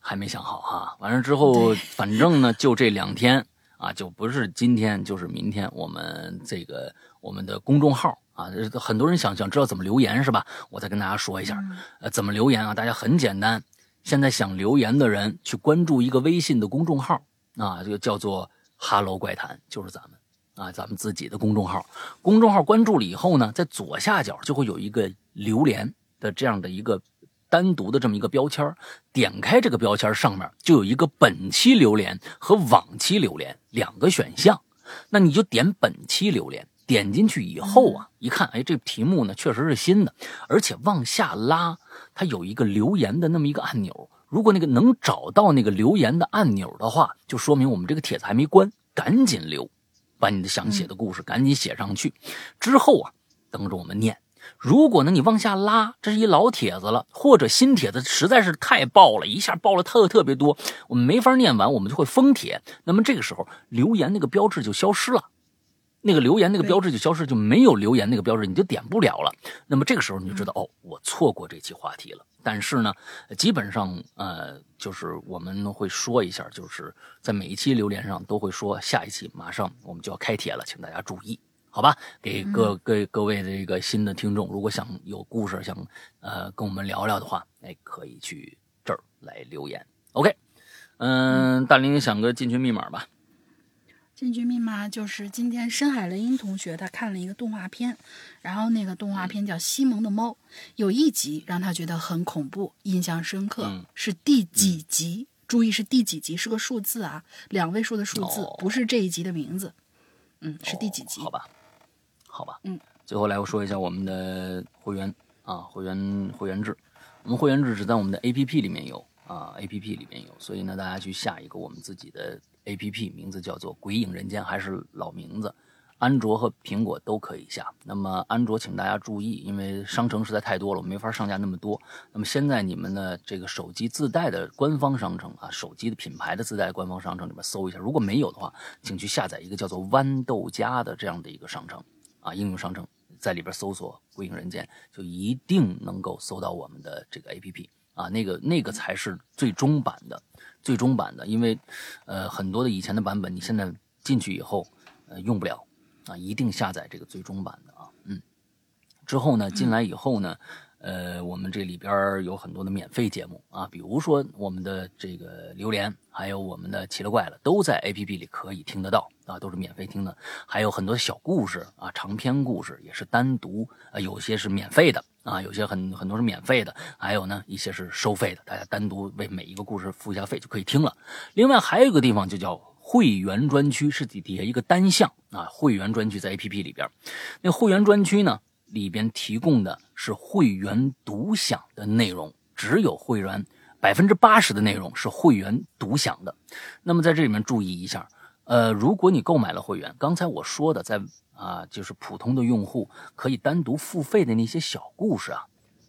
还没想好哈。完了之后，反正呢，就这两天啊，就不是今天就是明天，我们这个我们的公众号啊，很多人想想知道怎么留言是吧？我再跟大家说一下，呃，怎么留言啊？大家很简单，现在想留言的人去关注一个微信的公众号啊，这个叫做“哈喽怪谈”，就是咱们啊，咱们自己的公众号。公众号关注了以后呢，在左下角就会有一个留言的这样的一个单独的这么一个标签点开这个标签上面就有一个本期榴莲和往期榴莲两个选项，那你就点本期榴莲。点进去以后啊，一看，哎，这题目呢确实是新的，而且往下拉，它有一个留言的那么一个按钮。如果那个能找到那个留言的按钮的话，就说明我们这个帖子还没关，赶紧留，把你的想写的故事赶紧写上去。之后啊，等着我们念。如果呢你往下拉，这是一老帖子了，或者新帖子实在是太爆了，一下爆了特特别多，我们没法念完，我们就会封帖。那么这个时候留言那个标志就消失了。那个留言那个标志就消失，就没有留言那个标志，你就点不了了。那么这个时候你就知道，哦，我错过这期话题了。但是呢，基本上呃，就是我们会说一下，就是在每一期留言上都会说，下一期马上我们就要开帖了，请大家注意，好吧？给各各各位这个新的听众，如果想有故事想呃跟我们聊聊的话，哎，可以去这儿来留言。OK，嗯，大林想个进群密码吧。进群密码就是今天深海雷音同学他看了一个动画片，然后那个动画片叫《西蒙的猫》，有一集让他觉得很恐怖，印象深刻，嗯是第几集？注意是第几集，是个数字啊，两位数的数字，哦不是这一集的名字。嗯，是第几集？好吧，好吧，嗯，最后来我说一下我们的会员啊，会员会员制，我们会员制只在我们的 A P P 里面有啊，A P P 里面有，所以呢，大家去下一个我们自己的 A P P，名字叫做《鬼影人间》，还是老名字。安卓和苹果都可以下。那么安卓，请大家注意，因为商城实在太多了，我没法上架那么多。那么现在你们的这个手机自带的官方商城啊，手机的品牌的自带官方商城里面搜一下，如果没有的话，请去下载一个叫做豌豆荚的这样的一个商城啊，应用商城，在里边搜索“鬼影人间”，就一定能够搜到我们的这个 APP 啊，那个那个才是最终版的，最终版的，因为呃很多的以前的版本，你现在进去以后呃用不了啊，一定下载这个最终版的啊，嗯，之后呢，进来以后呢。呃，我们这里边有很多的免费节目啊，比如说我们的这个榴莲，还有我们的奇了怪了，都在 APP 里可以听得到啊，都是免费听的。还有很多小故事啊，长篇故事也是单独啊，有些是免费的啊，有些很很多是免费的，还有呢一些是收费的，大家单独为每一个故事付一下费就可以听了。另外还有一个地方就叫会员专区，是底底下一个单项啊，会员专区在 APP 里边，那会员专区呢？里边提供的是会员独享的内容，只有会员百分之八十的内容是会员独享的。那么在这里面注意一下，呃，如果你购买了会员，刚才我说的在啊，就是普通的用户可以单独付费的那些小故事啊，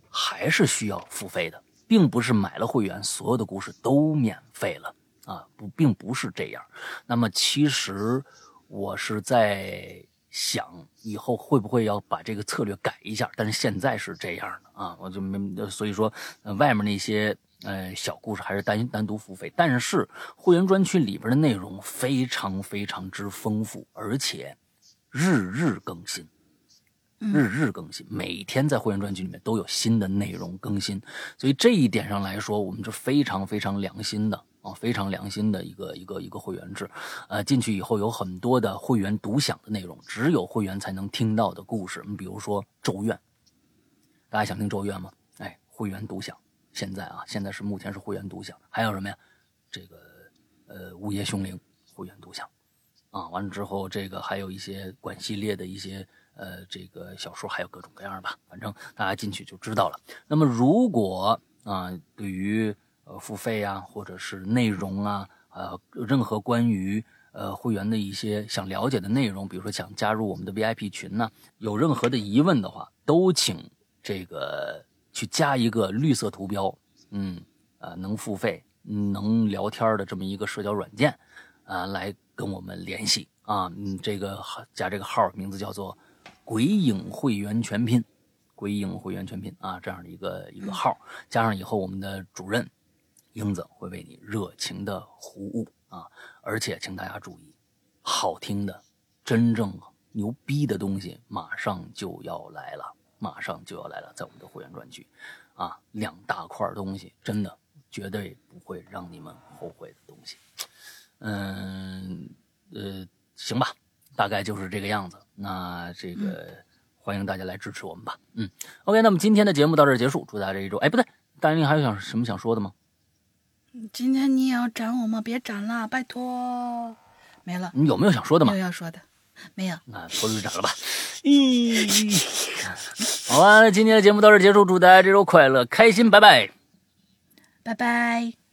还是需要付费的，并不是买了会员所有的故事都免费了啊，不，并不是这样。那么其实我是在。想以后会不会要把这个策略改一下？但是现在是这样的啊，我就没，所以说，外面那些呃小故事还是单单独付费。但是会员专区里边的内容非常非常之丰富，而且日日更新，日日更新，每天在会员专区里面都有新的内容更新。所以这一点上来说，我们是非常非常良心的。啊，非常良心的一个一个一个会员制，呃，进去以后有很多的会员独享的内容，只有会员才能听到的故事。你比如说《咒怨》，大家想听《咒怨》吗？哎，会员独享。现在啊，现在是目前是会员独享。还有什么呀？这个呃，《午夜凶铃》会员独享。啊，完了之后，这个还有一些管系列的一些呃这个小说，还有各种各样吧。反正大家进去就知道了。那么如果啊，对于呃，付费啊，或者是内容啊，呃，任何关于呃会员的一些想了解的内容，比如说想加入我们的 VIP 群呢，有任何的疑问的话，都请这个去加一个绿色图标，嗯，呃，能付费、能聊天的这么一个社交软件，啊，来跟我们联系啊，嗯，这个加这个号名字叫做“鬼影会员全拼”，鬼影会员全拼啊，这样的一个一个号，加上以后我们的主任。英子会为你热情的服务啊！而且请大家注意，好听的、真正牛逼的东西马上就要来了，马上就要来了，在我们的会员专区，啊，两大块东西，真的绝对不会让你们后悔的东西。嗯，呃，行吧，大概就是这个样子。那这个欢迎大家来支持我们吧。嗯，OK，那么今天的节目到这儿结束，祝大家这一周，哎，不对，大林还有想什么想说的吗？今天你也要斩我吗？别斩了，拜托。没了，你有没有想说的吗没有？要说的，没有。那脱就斩了吧。咦，好吧，那今天的节目到这儿结束，祝大家这周快乐开心，拜拜。拜拜。